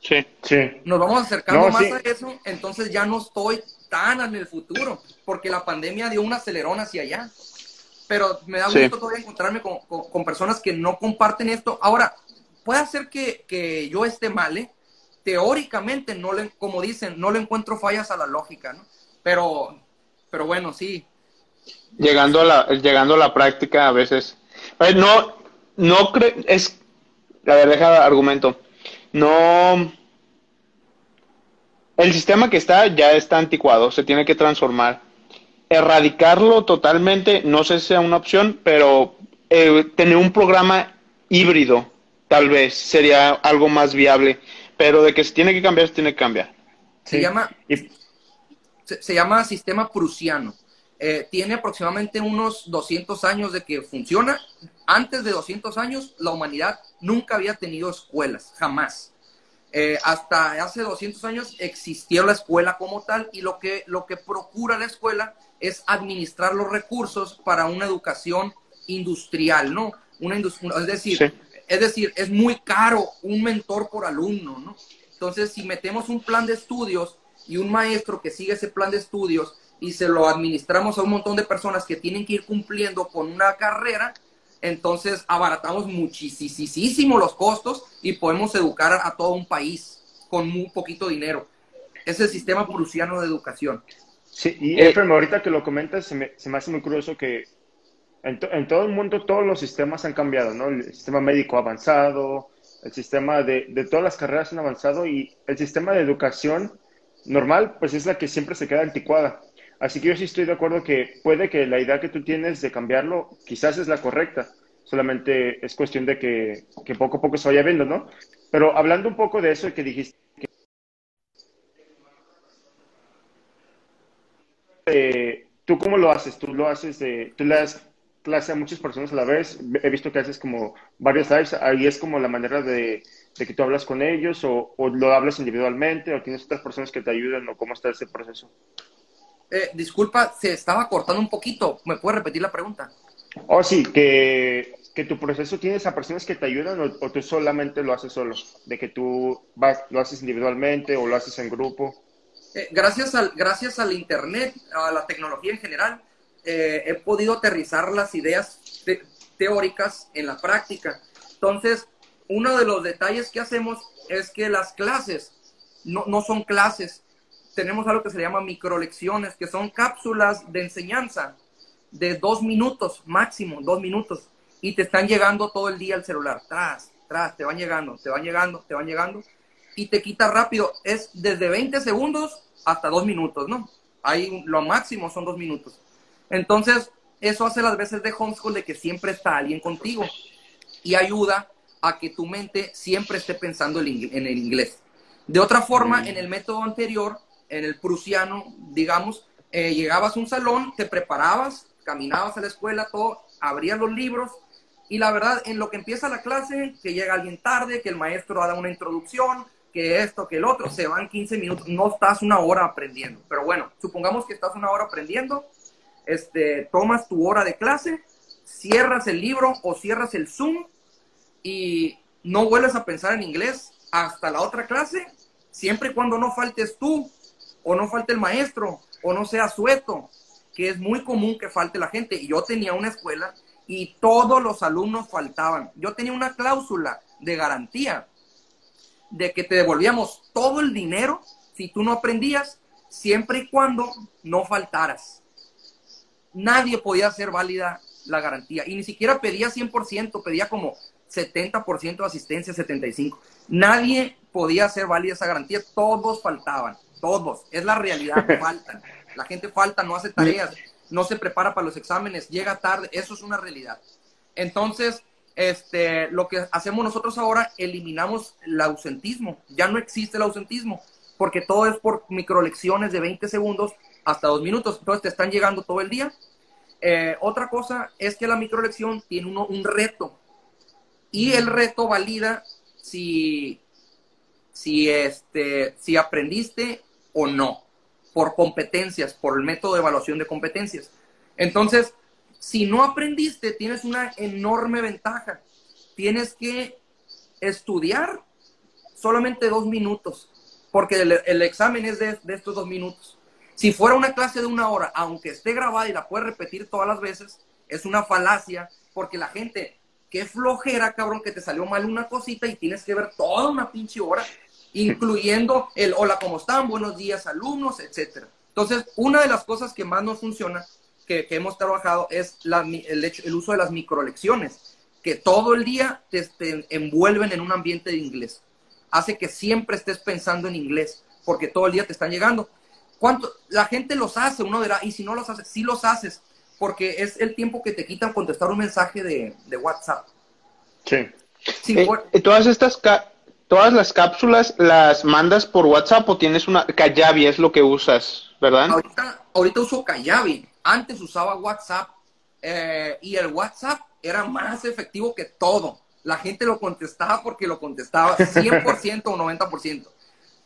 Sí, sí. Nos vamos acercando más a eso, entonces ya no estoy tan en el futuro, porque la pandemia dio un acelerón hacia allá. Pero me da gusto todavía encontrarme con, personas que no comparten esto. Ahora, puede ser que, que yo esté mal, ¿eh? Teóricamente, no le, como dicen, no le encuentro fallas a la lógica, ¿no? Pero pero bueno, sí. Llegando a la, llegando a la práctica a veces. no, no creo, es, a ver, deja argumento. No, el sistema que está ya está anticuado, se tiene que transformar. Erradicarlo totalmente, no sé si sea una opción, pero eh, tener un programa híbrido, tal vez, sería algo más viable. Pero de que se tiene que cambiar, se tiene que cambiar. Se llama se, llama sistema prusiano. Eh, tiene aproximadamente unos 200 años de que funciona. Antes de 200 años, la humanidad nunca había tenido escuelas, jamás. Eh, hasta hace 200 años existió la escuela como tal y lo que, lo que procura la escuela es administrar los recursos para una educación industrial, ¿no? Una es decir, es decir, es muy caro un mentor por alumno, ¿no? Entonces, si metemos un plan de estudios y un maestro que sigue ese plan de estudios y se lo administramos a un montón de personas que tienen que ir cumpliendo con una carrera, entonces abaratamos muchísimo los costos y podemos educar a, todo un país con muy poquito dinero. Es el sistema prusiano de educación. Sí, y eh, ahorita que lo comentas, se me, se me hace muy curioso que en, en, todo el mundo todos los sistemas han cambiado, ¿no? El sistema médico avanzado, el sistema de, de todas las carreras han avanzado y el sistema de educación normal, pues es la que siempre se queda anticuada. Así que yo sí estoy de acuerdo que puede que la idea que tú tienes de cambiarlo quizás es la correcta, solamente es cuestión de que, poco a poco se vaya viendo, ¿no? Pero hablando un poco de eso que dijiste, eh, ¿tú cómo lo haces? ¿Tú lo haces de, tú le das clase a muchas personas a la vez? He visto que haces como varios lives, ahí es como la manera de de que tú hablas con ellos o, lo hablas individualmente o tienes otras personas que te ayudan o cómo está ese proceso? Eh, disculpa, se estaba cortando un poquito. ¿Me puedes repetir la pregunta? Oh, sí, que, que tu proceso tienes a personas que te ayudan o, tú solamente lo haces solo, de que tú vas, lo haces individualmente o lo haces en grupo. Eh, gracias, al, gracias al Internet, a la tecnología en general, eh, he podido aterrizar las ideas teóricas en la práctica. Entonces, uno de los detalles que hacemos es que las clases no, son clases. Tenemos algo que se llama microlecciones, que son cápsulas de enseñanza de dos minutos, máximo, dos minutos, y te están llegando todo el día el celular, tras, tras, te van llegando, te van llegando, te van llegando, y te quita rápido. Es desde 20 segundos hasta dos minutos, ¿no? Ahí lo máximo son dos minutos. Entonces, eso hace las veces de homeschool de que siempre está alguien contigo y ayuda a que tu mente siempre esté pensando en el inglés. De otra forma, mm. en el método anterior, en el prusiano, digamos, eh, llegabas a un salón, te preparabas, caminabas a la escuela, todo, abrías los libros y la verdad, en lo que empieza la clase, que llega alguien tarde, que el maestro da una introducción, que esto, que el otro, se van 15 minutos, no estás una hora aprendiendo. Pero bueno, supongamos que estás una hora aprendiendo, este, tomas tu hora de clase, cierras el libro o cierras el Zoom y no vuelves a pensar en inglés hasta la otra clase, siempre y cuando no faltes tú o no falte el maestro o no sea sueto, que es muy común que falte la gente. Yo tenía una escuela y todos los alumnos faltaban. Yo tenía una cláusula de garantía de que te devolvíamos todo el dinero si tú no aprendías, siempre y cuando no faltaras. Nadie podía hacer válida la garantía y ni siquiera pedía 100%, pedía como 70% de asistencia, 75%. Nadie podía hacer válida esa garantía, todos faltaban, todos. Es la realidad, faltan. La gente falta, no hace tareas, no se prepara para los exámenes, llega tarde, eso es una realidad. Entonces, este, lo que hacemos nosotros ahora, eliminamos el ausentismo. Ya no existe el ausentismo, porque todo es por microlecciones de 20 segundos hasta dos minutos. Entonces te están llegando todo el día. Eh, otra cosa es que la microlección tiene uno, un reto. Y el reto valida si, si, este, si aprendiste o no, por competencias, por el método de evaluación de competencias. Entonces, si no aprendiste, tienes una enorme ventaja. Tienes que estudiar solamente dos minutos, porque el, examen es de, de, estos dos minutos. Si fuera una clase de una hora, aunque esté grabada y la puedes repetir todas las veces, es una falacia, porque la gente, qué flojera, cabrón, que te salió mal una cosita y tienes que ver toda una pinche hora, incluyendo el hola, ¿cómo están? Buenos días, alumnos, etcétera. Entonces, una de las cosas que más nos funciona que, hemos trabajado es el, hecho, el uso de las microlecciones, que todo el día te, envuelven en un ambiente de inglés. Hace que siempre estés pensando en inglés, porque todo el día te están llegando. ¿Cuánto? La gente los hace, uno dirá, y si no los haces, sí los haces, porque es el tiempo que te quitan contestar un mensaje de, WhatsApp. Sí. Eh, todas estas, todas las cápsulas las mandas por WhatsApp o tienes una, Kayabi es lo que usas, ¿verdad? Ahorita, ahorita uso Kayabi antes usaba WhatsApp eh, y el WhatsApp era más efectivo que todo. La gente lo contestaba porque lo contestaba 100% o 90%.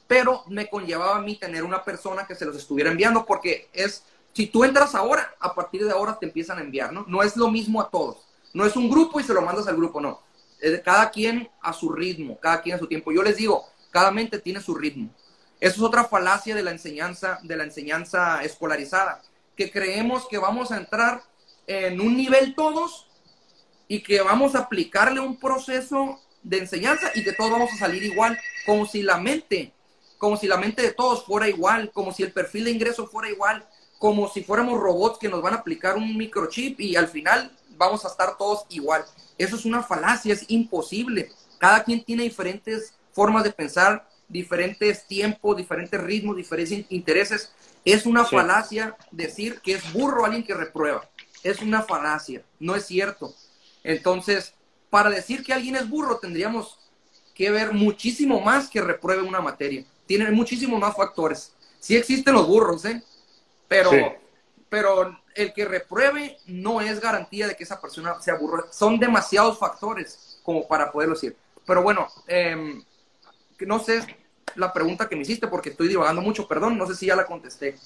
Pero me conllevaba a mí tener una persona que se los estuviera enviando porque es, si tú entras ahora, a partir de ahora te empiezan a enviar, ¿no? No es lo mismo a todos. No es un grupo y se lo mandas al grupo, no. cada quien a su ritmo, cada quien a su tiempo. Yo les digo, cada mente tiene su ritmo. Eso es otra falacia de la enseñanza, de la enseñanza escolarizada que creemos que vamos a entrar en un nivel todos y que vamos a aplicarle un proceso de enseñanza y que todos vamos a salir igual, como si la mente, como si la mente de todos fuera igual, como si el perfil de ingreso fuera igual, como si fuéramos robots que nos van a aplicar un microchip y al final vamos a estar todos igual. Eso es una falacia, es imposible. Cada quien tiene diferentes formas de pensar, diferentes tiempos, diferentes ritmos, diferentes intereses. Es una falacia decir que es burro alguien que reprueba. Es una falacia, no es cierto. Entonces, para decir que alguien es burro tendríamos que ver muchísimo más que repruebe una materia. Tienen muchísimos más factores. Sí existen los burros, ¿eh? Pero, pero el que repruebe no es garantía de que esa persona sea burro. Son demasiados factores como para poderlo decir. Pero bueno, eh, no sé la pregunta que me hiciste porque estoy divagando mucho, perdón, no sé si ya la contesté,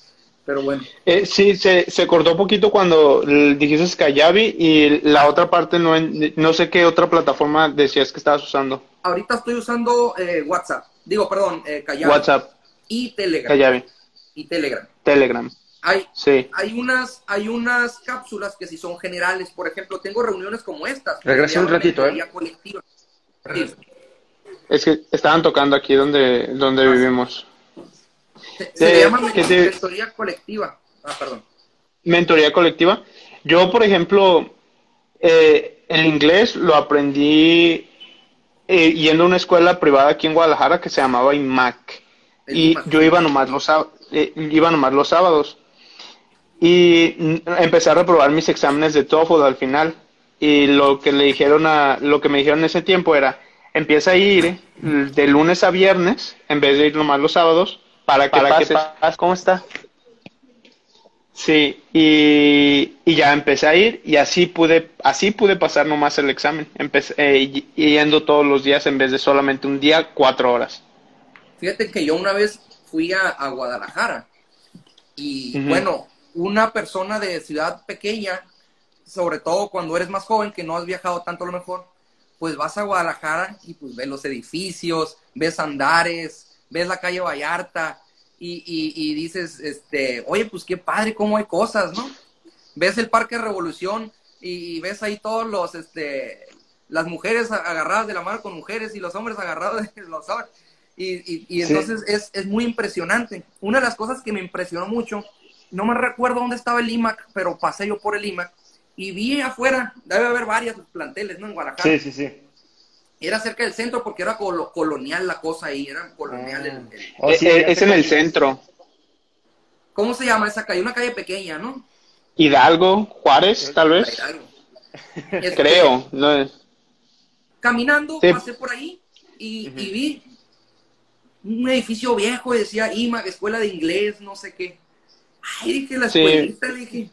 pero bueno. Eh, sí, se, se cortó un poquito cuando dijiste Kayabi y la otra parte no, no sé qué otra plataforma decías que estabas usando. Ahorita estoy usando eh, WhatsApp, digo, perdón, eh, Kayabi. WhatsApp. Y Telegram. Kayabi. Y Telegram. Telegram. Hay, sí. hay, unas, hay unas cápsulas que si son generales, por ejemplo, tengo reuniones como estas. Regresa un ratito, ¿eh? Colectiva. Es que estaban tocando aquí donde, donde ah, vivimos. Se, llama mentoría colectiva. Ah, perdón. Mentoría colectiva. yo, por ejemplo, eh, el inglés lo aprendí eh, yendo a una escuela privada aquí en Guadalajara que se llamaba IMAC. Y yo iba nomás los, eh, iba nomás los sábados. Y empecé a reprobar mis exámenes de TOEFL al final. Y lo que le dijeron a, lo que me dijeron en ese tiempo era, empieza a ir de lunes a viernes, en vez de ir nomás los sábados, para que, pases. ¿Cómo está? Sí, y, ya empecé a ir y así pude, así pude pasar nomás el examen, empecé eh, yendo todos los días en vez de solamente un día, cuatro horas. Fíjate que yo una vez fui a, Guadalajara y bueno, una persona de ciudad pequeña, sobre todo cuando eres más joven, que no has viajado tanto a lo mejor, pues vas a Guadalajara y pues ves los edificios, ves andares, ves la calle Vallarta, y, dices, este, oye, pues qué padre, cómo hay cosas, ¿no? Ves el Parque Revolución y, ves ahí todos los, este, las mujeres agarradas de la mano con mujeres y los hombres agarrados de los hombres. Y, y, entonces es, es, muy impresionante. Una de las cosas que me impresionó mucho, no me recuerdo dónde estaba el IMAC, pero pasé yo por el IMAC y vi afuera, debe haber varios planteles, ¿no? En Guadalajara. Sí, sí, sí era cerca del centro porque era colonial la cosa ahí, era colonial. El, ah. oh, eh, eh, es, en el centro. ¿Cómo se llama esa calle? Una calle pequeña, ¿no? Hidalgo, Juárez, tal vez. Creo, no Caminando, pasé por ahí y, vi un edificio viejo y decía IMAG, Escuela de Inglés, no sé qué. Ay, dije, la escuelita, dije.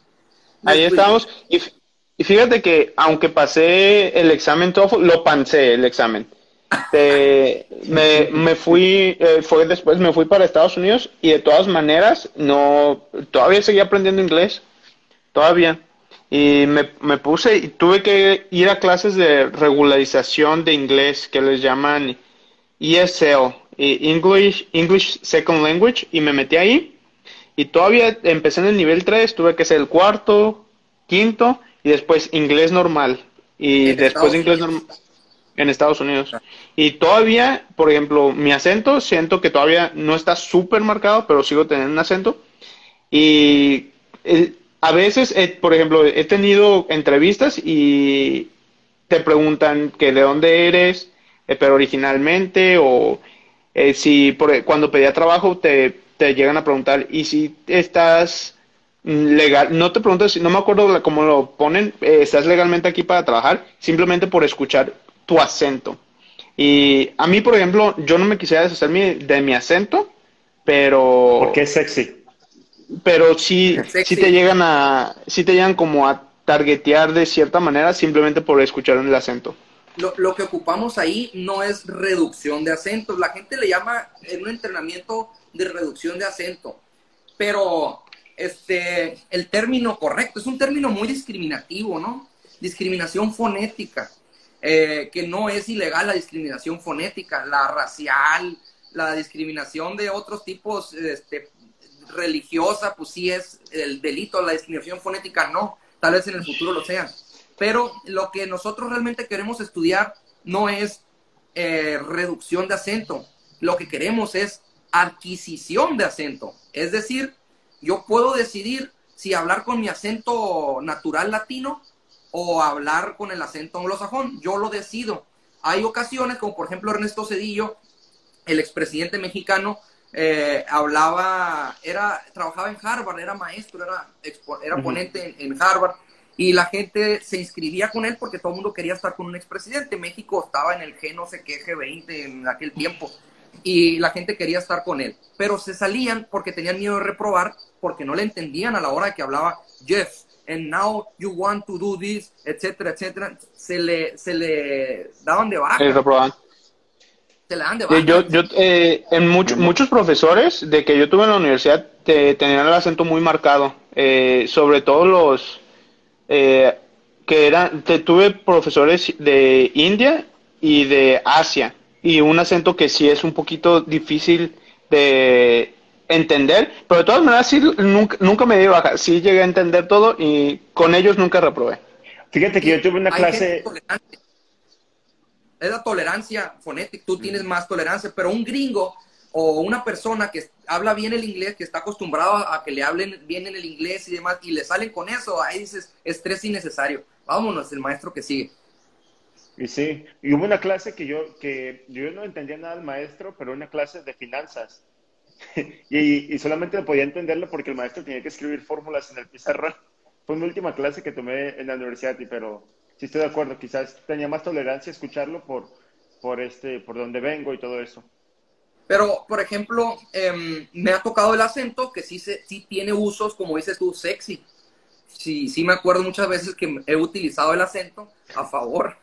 ahí estamos. Y y fíjate que aunque pasé el examen TOEFL, lo pancé el examen. me, me, fui, eh, fue después me fui para Estados Unidos y de todas maneras no, todavía seguía aprendiendo inglés, todavía. Y me, me puse y tuve que ir a clases de regularización de inglés que les llaman ESL, English, English Second Language, y me metí ahí. Y todavía empecé en el nivel 3, tuve que ser el cuarto, quinto, y después inglés normal y después inglés normal en Estados Unidos. Y todavía, por ejemplo, mi acento, siento que todavía no está súper marcado, pero sigo teniendo un acento. Y eh, a veces, por ejemplo, he tenido entrevistas y te preguntan que de dónde eres, eh, pero originalmente, o eh, si por, cuando pedía trabajo te, te llegan a preguntar, ¿y si estás legal, no te pregunto si, no me acuerdo cómo lo ponen, eh, estás legalmente aquí para trabajar, simplemente por escuchar tu acento. Y a mí, por ejemplo, yo no me quisiera deshacer de mi acento, pero... Porque es sexy. Pero sí, sí te llegan a, sí te llegan como a targetear de cierta manera simplemente por escuchar el acento. Lo, que ocupamos ahí no es reducción de acentos. La gente le llama en un entrenamiento de reducción de acento. Pero este, el término correcto. Es un término muy discriminativo, ¿no? Discriminación fonética, eh, que no es ilegal la discriminación fonética, la racial, la discriminación de otros tipos, este, religiosa, pues sí es el delito, la discriminación fonética no, tal vez en el futuro lo sea. Pero lo que nosotros realmente queremos estudiar no es eh, reducción de acento, lo que queremos es adquisición de acento, es decir, yo puedo decidir si hablar con mi acento natural latino o hablar con el acento anglosajón. Yo lo decido. Hay ocasiones, como por ejemplo Ernesto Cedillo, el expresidente mexicano, eh, hablaba, era, trabajaba en Harvard, era maestro, era, era ponente en, Harvard, y la gente se inscribía con él porque todo el mundo quería estar con un expresidente. México estaba en el G no sé qué, G20 en aquel tiempo y la gente quería estar con él, pero se salían porque tenían miedo de reprobar, porque no le entendían a la hora que hablaba Jeff, and now you want to do this, etcétera, etcétera, se le, se le daban de baja. Se le daban de baja. Yo, yo eh, en muchos profesores de que yo tuve en la universidad te, tenían el acento muy marcado, eh, sobre todo los eh, que eran, te, tuve profesores de India y de Asia y un acento que sí es un poquito difícil de entender, pero de todas maneras sí, nunca, nunca me di baja, sí llegué a entender todo y con ellos nunca reprobé. Fíjate que yo tuve una clase... Es la tolerancia fonética, tú tienes más tolerancia, pero un gringo o una persona que habla bien el inglés, que está acostumbrado a, que le hablen bien en el inglés y demás, y le salen con eso, ahí dices, estrés innecesario. Vámonos, el maestro que sigue. Y sí, y hubo una clase que yo, que yo no entendía nada del maestro, pero una clase de finanzas. y, y, solamente podía entenderlo porque el maestro tenía que escribir fórmulas en el pizarrón. Fue mi última clase que tomé en la universidad, pero sí estoy de acuerdo, quizás tenía más tolerancia a escucharlo por, por, este, por donde vengo y todo eso. Pero, por ejemplo, em, me ha tocado el acento que sí, se, sí tiene usos, como dices tú, sexy. Sí, sí me acuerdo muchas veces que he utilizado el acento a favor.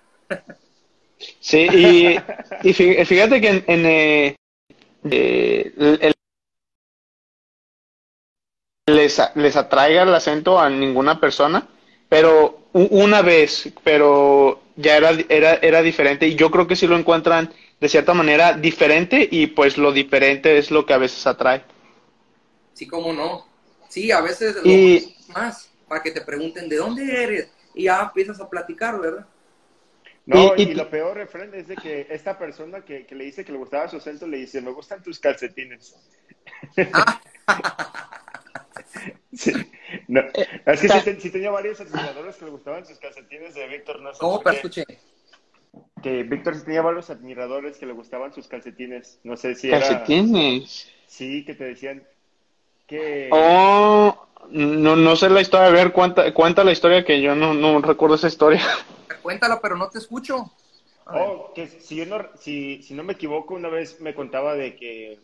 Sí, y, fíjate que en, eh, eh, les, les atraiga el acento a ninguna persona, pero una vez, pero ya era, era, era diferente y yo creo que sí lo encuentran de cierta manera diferente y pues lo diferente es lo que a veces atrae. Sí, cómo no. Sí, a veces y... más para que te pregunten de dónde eres y ya empiezas a platicar, ¿verdad? No, y, lo peor, refrén, es de que esta persona que, le dice que le gustaba su acento le dice, me gustan tus calcetines. Sí, no. Es que sí, tenía varios admiradores que le gustaban sus calcetines de Víctor. No ¿Cómo? Pero escuché que Víctor tenía varios admiradores que le gustaban sus calcetines. No sé si ¿Calcetines? Sí, que te decían que... Oh, no, no sé la historia. A ver, cuenta, cuenta la historia que yo no, no recuerdo esa historia. Cuéntala, pero no te escucho. Oh, que si, yo no, si, si no me equivoco, una vez me contaba de que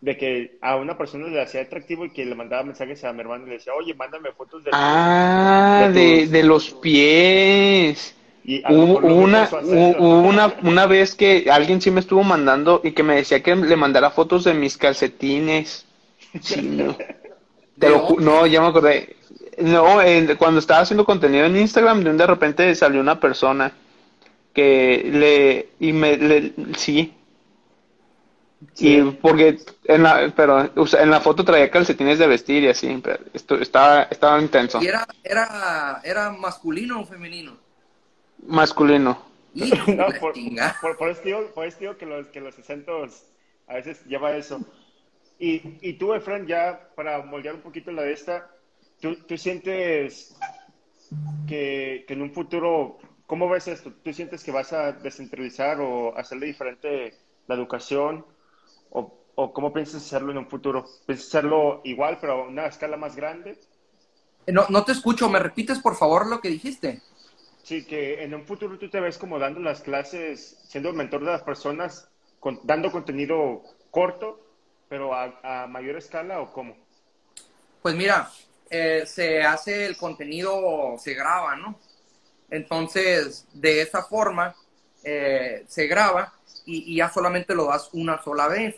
de que a una persona le hacía atractivo y que le mandaba mensajes a mi hermano y le decía, oye, mándame fotos de... Ah, de, de los pies hubo, una, una, una vez que alguien sí me estuvo mandando y que me decía que le mandara fotos de mis calcetines. no. no, ya me acordé. No, cuando estaba haciendo contenido en Instagram, de, de repente salió una persona que le, y me, le, sí. Y porque en la, pero en la foto traía calcetines de vestir y así, pero esto, estaba, estaba intenso. ¿Y era, era, era masculino o femenino? Masculino. por, por, eso digo, que los, que los acentos a veces lleva eso. Y, y tú, Efraín, ya para moldear un poquito la de esta, ¿tú, tú sientes que, que, en un futuro, ¿cómo ves esto? ¿Tú sientes que vas a descentralizar o hacerle diferente la educación? ¿O, o cómo piensas hacerlo en un futuro? ¿Piensas hacerlo igual, pero a una escala más grande? No, no te escucho, ¿me repites por favor lo que dijiste? Sí, que en un futuro tú te ves como dando las clases, siendo el mentor de las personas, dando contenido corto, pero a, mayor escala o cómo? Pues mira, eh, se hace el contenido, se graba, ¿no? Entonces, de esa forma, eh, se graba y, ya solamente lo das una sola vez.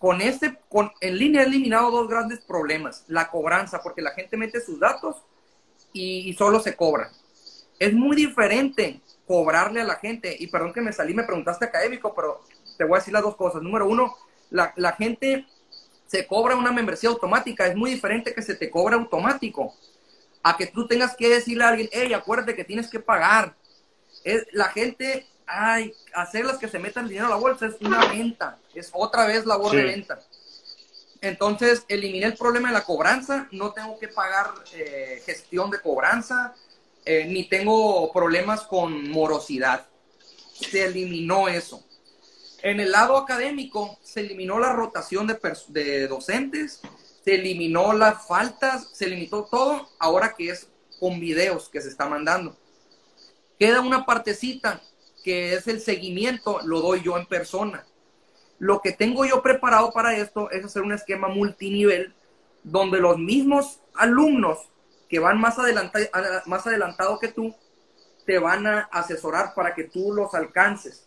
Con este, con, en línea he eliminado dos grandes problemas. La cobranza, porque la gente mete sus datos y solo se cobra es muy diferente cobrarle a la gente, y perdón que me salí, me preguntaste académico, pero te voy a decir las dos cosas. Número uno, la, la gente se cobra una membresía automática, es muy diferente que se te cobra automático, a que tú tengas que decirle a alguien, hey, acuérdate que tienes que pagar. Es, la gente, ay, hacerlas que se metan dinero a la bolsa es una venta, es otra vez labor de venta. Entonces, eliminé el problema de la cobranza, no tengo que pagar eh, gestión de cobranza, eh, ni tengo problemas con morosidad. Se eliminó eso. En el lado académico, se eliminó la rotación de, de docentes, se eliminó las faltas, se limitó todo, ahora que es con videos que se está mandando. Queda una partecita que es el seguimiento, lo doy yo en persona. Lo que tengo yo preparado para esto es hacer un esquema multinivel donde los mismos alumnos que van más, adelanta, más adelantado que tú, te van a asesorar para que tú los alcances.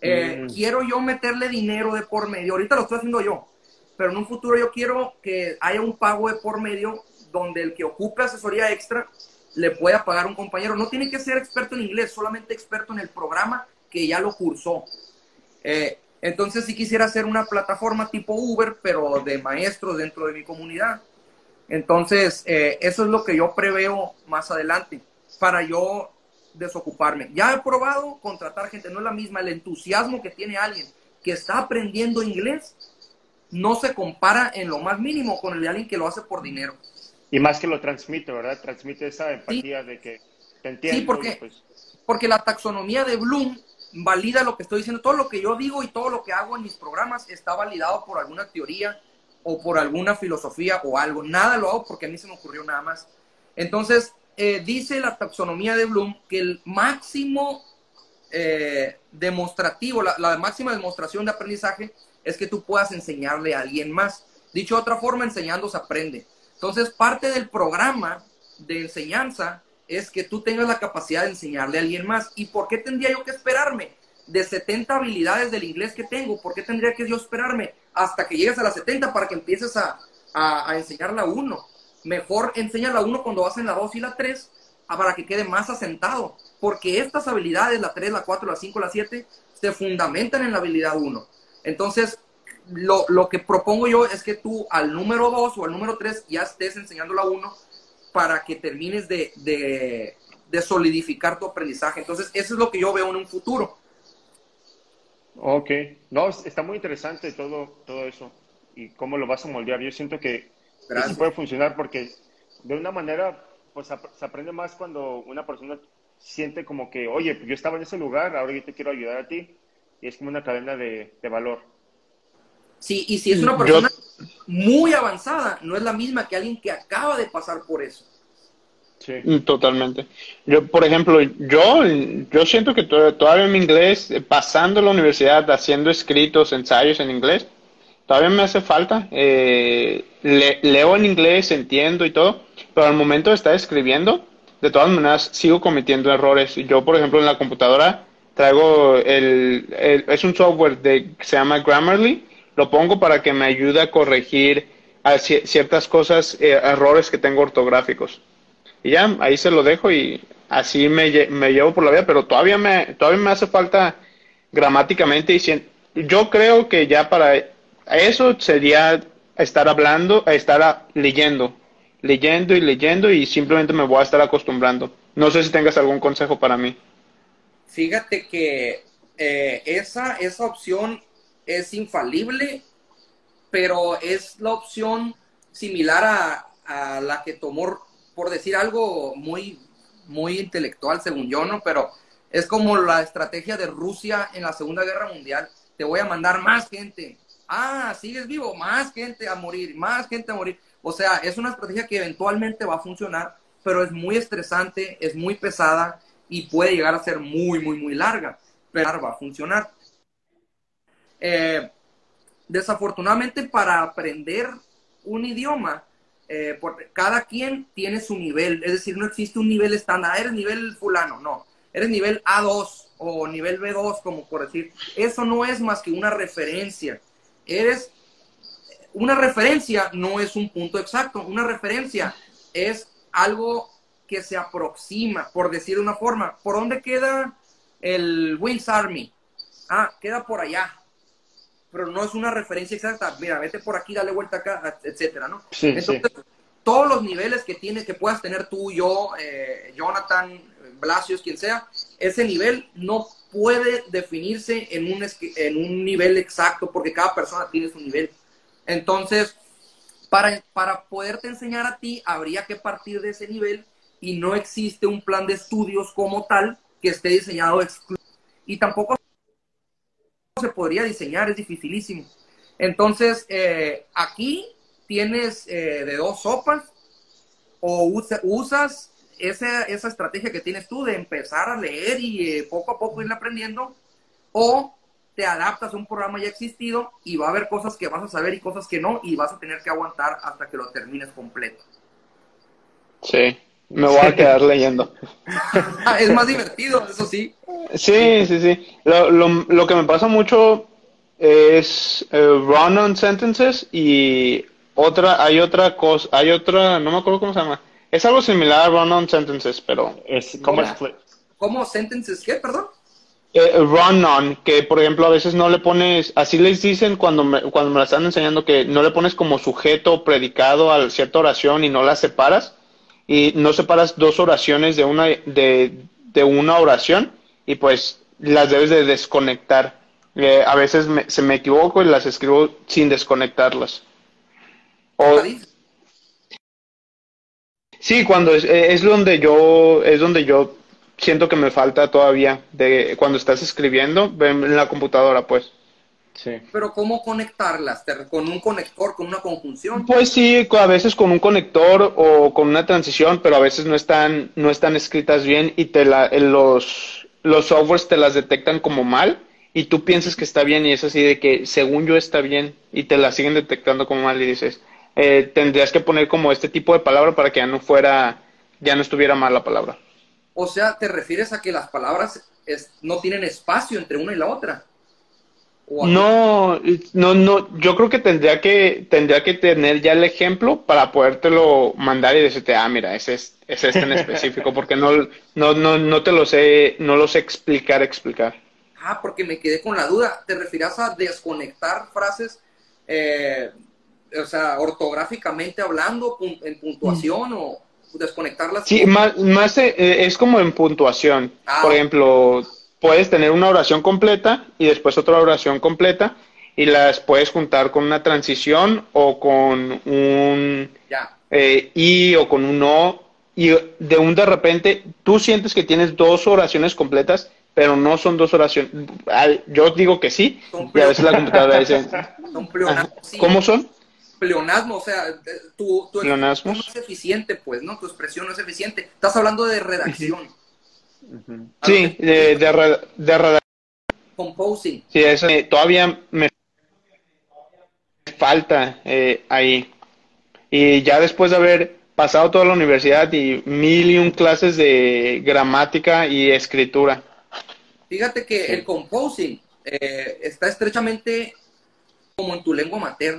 Eh, mm. Quiero yo meterle dinero de por medio, ahorita lo estoy haciendo yo, pero en un futuro yo quiero que haya un pago de por medio donde el que ocupe asesoría extra le pueda pagar un compañero. No tiene que ser experto en inglés, solamente experto en el programa que ya lo cursó. Eh, entonces, si quisiera hacer una plataforma tipo Uber, pero de maestros dentro de mi comunidad, entonces, eh, eso es lo que yo preveo más adelante para yo desocuparme. Ya he probado contratar gente, no es la misma, el entusiasmo que tiene alguien que está aprendiendo inglés no se compara en lo más mínimo con el de alguien que lo hace por dinero. Y más que lo transmite, ¿verdad? Transmite esa empatía de que te entiendo. Sí, porque, pues porque la taxonomía de Bloom valida lo que estoy diciendo. Todo lo que yo digo y todo lo que hago en mis programas está validado por alguna teoría o por alguna filosofía o algo. Nada lo hago porque a mí se me ocurrió nada más. Entonces, eh, dice la taxonomía de Bloom que el máximo eh, demostrativo, la, la, máxima demostración de aprendizaje es que tú puedas enseñarle a alguien más. Dicho de otra forma, enseñando se aprende. Entonces, parte del programa de enseñanza es que tú tengas la capacidad de enseñarle a alguien más. ¿Y por qué tendría yo que esperarme de 70 habilidades del inglés que tengo? ¿Por qué tendría que yo esperarme hasta que llegues a las 70 para que empieces a, a, a enseñar la 1? Mejor enseña la 1 cuando vas en la 2 y la 3 para que quede más asentado. Porque estas habilidades, la 3, la 4, la 5, la 7, se fundamentan en la habilidad 1. Entonces, lo, lo, que propongo yo es que tú al número 2 o al número 3 ya estés enseñando la 1 para que termines de, de, de, solidificar tu aprendizaje. Entonces, eso es lo que yo veo en un futuro. Ok, no, está muy interesante todo, todo eso y cómo lo vas a moldear. Yo siento que eso puede funcionar porque de una manera, pues se aprende más cuando una persona siente como que, oye, yo estaba en ese lugar, ahora yo te quiero ayudar a ti. Y es como una cadena de, de valor. Sí, y si es una persona muy avanzada, no es la misma que alguien que acaba de pasar por eso. Sí. Totalmente. Yo, por ejemplo, yo, yo siento que todavía mi inglés, eh, pasando la universidad, haciendo escritos, ensayos en inglés, todavía me hace falta. Eh, leo en inglés, entiendo y todo, pero al momento de estar escribiendo, de todas maneras sigo cometiendo errores. Yo, por ejemplo, en la computadora traigo el, es un software de, que se llama Grammarly lo pongo para que me ayude a corregir ciertas cosas, eh, errores que tengo ortográficos. Y ya, ahí se lo dejo y así me, me, llevo por la vida, pero todavía me, todavía me hace falta gramáticamente y yo creo que ya para eso sería estar hablando, estar leyendo, leyendo y leyendo y simplemente me voy a estar acostumbrando. No sé si tengas algún consejo para mí. Fíjate que eh, esa, esa opción es infalible, pero es la opción similar a, a, la que tomó, por decir algo muy, muy intelectual, según yo, ¿no? Pero es como la estrategia de Rusia en la Segunda Guerra Mundial. Te voy a mandar más gente. Ah, sigues vivo, más gente a morir, más gente a morir. O sea, es una estrategia que eventualmente va a funcionar, pero es muy estresante, es muy pesada y puede llegar a ser muy, muy, muy larga, pero va a funcionar. Eh, desafortunadamente para aprender un idioma, eh, cada quien tiene su nivel, es decir, no existe un nivel estándar, ah, eres nivel fulano, no, eres nivel A2 o nivel B2, como por decir, eso no es más que una referencia, eres, una referencia no es un punto exacto, una referencia es algo que se aproxima, por decir una forma, ¿por dónde queda el Wings Army? Ah, queda por allá, pero no es una referencia exacta. Mira, vete por aquí, dale vuelta acá, etcétera, ¿no? Entonces, todos los niveles que tienes, que puedas tener tú, yo, eh, Jonathan, Blasios, quien sea, ese nivel no puede definirse en un, en un nivel exacto porque cada persona tiene su nivel. Entonces, para, para poderte enseñar a ti, habría que partir de ese nivel y no existe un plan de estudios como tal que esté diseñado exclusivamente. Y tampoco se podría diseñar, es dificilísimo. Entonces, eh, aquí tienes eh, de dos sopas o usas esa, esa, estrategia que tienes tú de empezar a leer y eh, poco a poco ir aprendiendo o te adaptas a un programa ya existido y va a haber cosas que vas a saber y cosas que no y vas a tener que aguantar hasta que lo termines completo. Sí, me voy a quedar leyendo. es más divertido, eso sí. Sí, sí, sí. Lo, lo, lo que me pasa mucho es eh, run-on sentences y otra, hay otra cosa, hay otra, no me acuerdo cómo se llama. Es algo similar a run-on sentences, pero... Es, ¿Cómo es? ¿Cómo sentences qué, perdón? Eh, run-on, que por ejemplo a veces no le pones, así les dicen cuando me, cuando me la están enseñando, que no le pones como sujeto predicado a cierta oración y no la separas y no separas dos oraciones de una, de, de una oración y pues las debes de desconectar Eh, a veces se me equivoco y las escribo sin desconectarlas. O, sí, cuando es, eh, es donde yo es donde yo siento que me falta todavía de cuando estás escribiendo en la computadora, pues. Sí. Pero ¿cómo conectarlas? ¿Con un conector, con una conjunción? Pues sí, a veces con un conector o con una transición, pero a veces no están, no están escritas bien y te la, los, los softwares te las detectan como mal y tú piensas que está bien y es así de que según yo está bien y te la siguen detectando como mal y dices, eh, tendrías que poner como este tipo de palabra para que ya no fuera, ya no estuviera mal la palabra. O sea, ¿te refieres a que las palabras no tienen espacio entre una y la otra? No, no, no, yo creo que tendría que tendría que tener ya el ejemplo para podértelo mandar y decirte, ah, mira, ese es, ese este en específico, porque no, no, no, no te lo sé, no lo sé explicar, explicar. Ah, porque me quedé con la duda. ¿Te refieras a desconectar frases, eh, o sea, ortográficamente hablando, en puntuación o desconectarlas? Sí, más, más eh, es como en puntuación. Ah, Por ejemplo, puedes tener una oración completa y después otra oración completa y las puedes juntar con una transición o con un eh, y o con un o y de un de repente tú sientes que tienes dos oraciones completas pero no son dos oraciones yo digo que sí y a veces la computadora dice ¿cómo son? pleonasmo, o sea, tu, tu expresión no es eficiente, pues, ¿no? Tu expresión no es eficiente. Estás hablando de redacción. Sí, de, de, de Composing. Sí, eso todavía me falta eh, ahí. Y ya después de haber pasado toda la universidad y mil y un clases de gramática y escritura. Fíjate que el composing eh, está estrechamente como en tu lengua materna.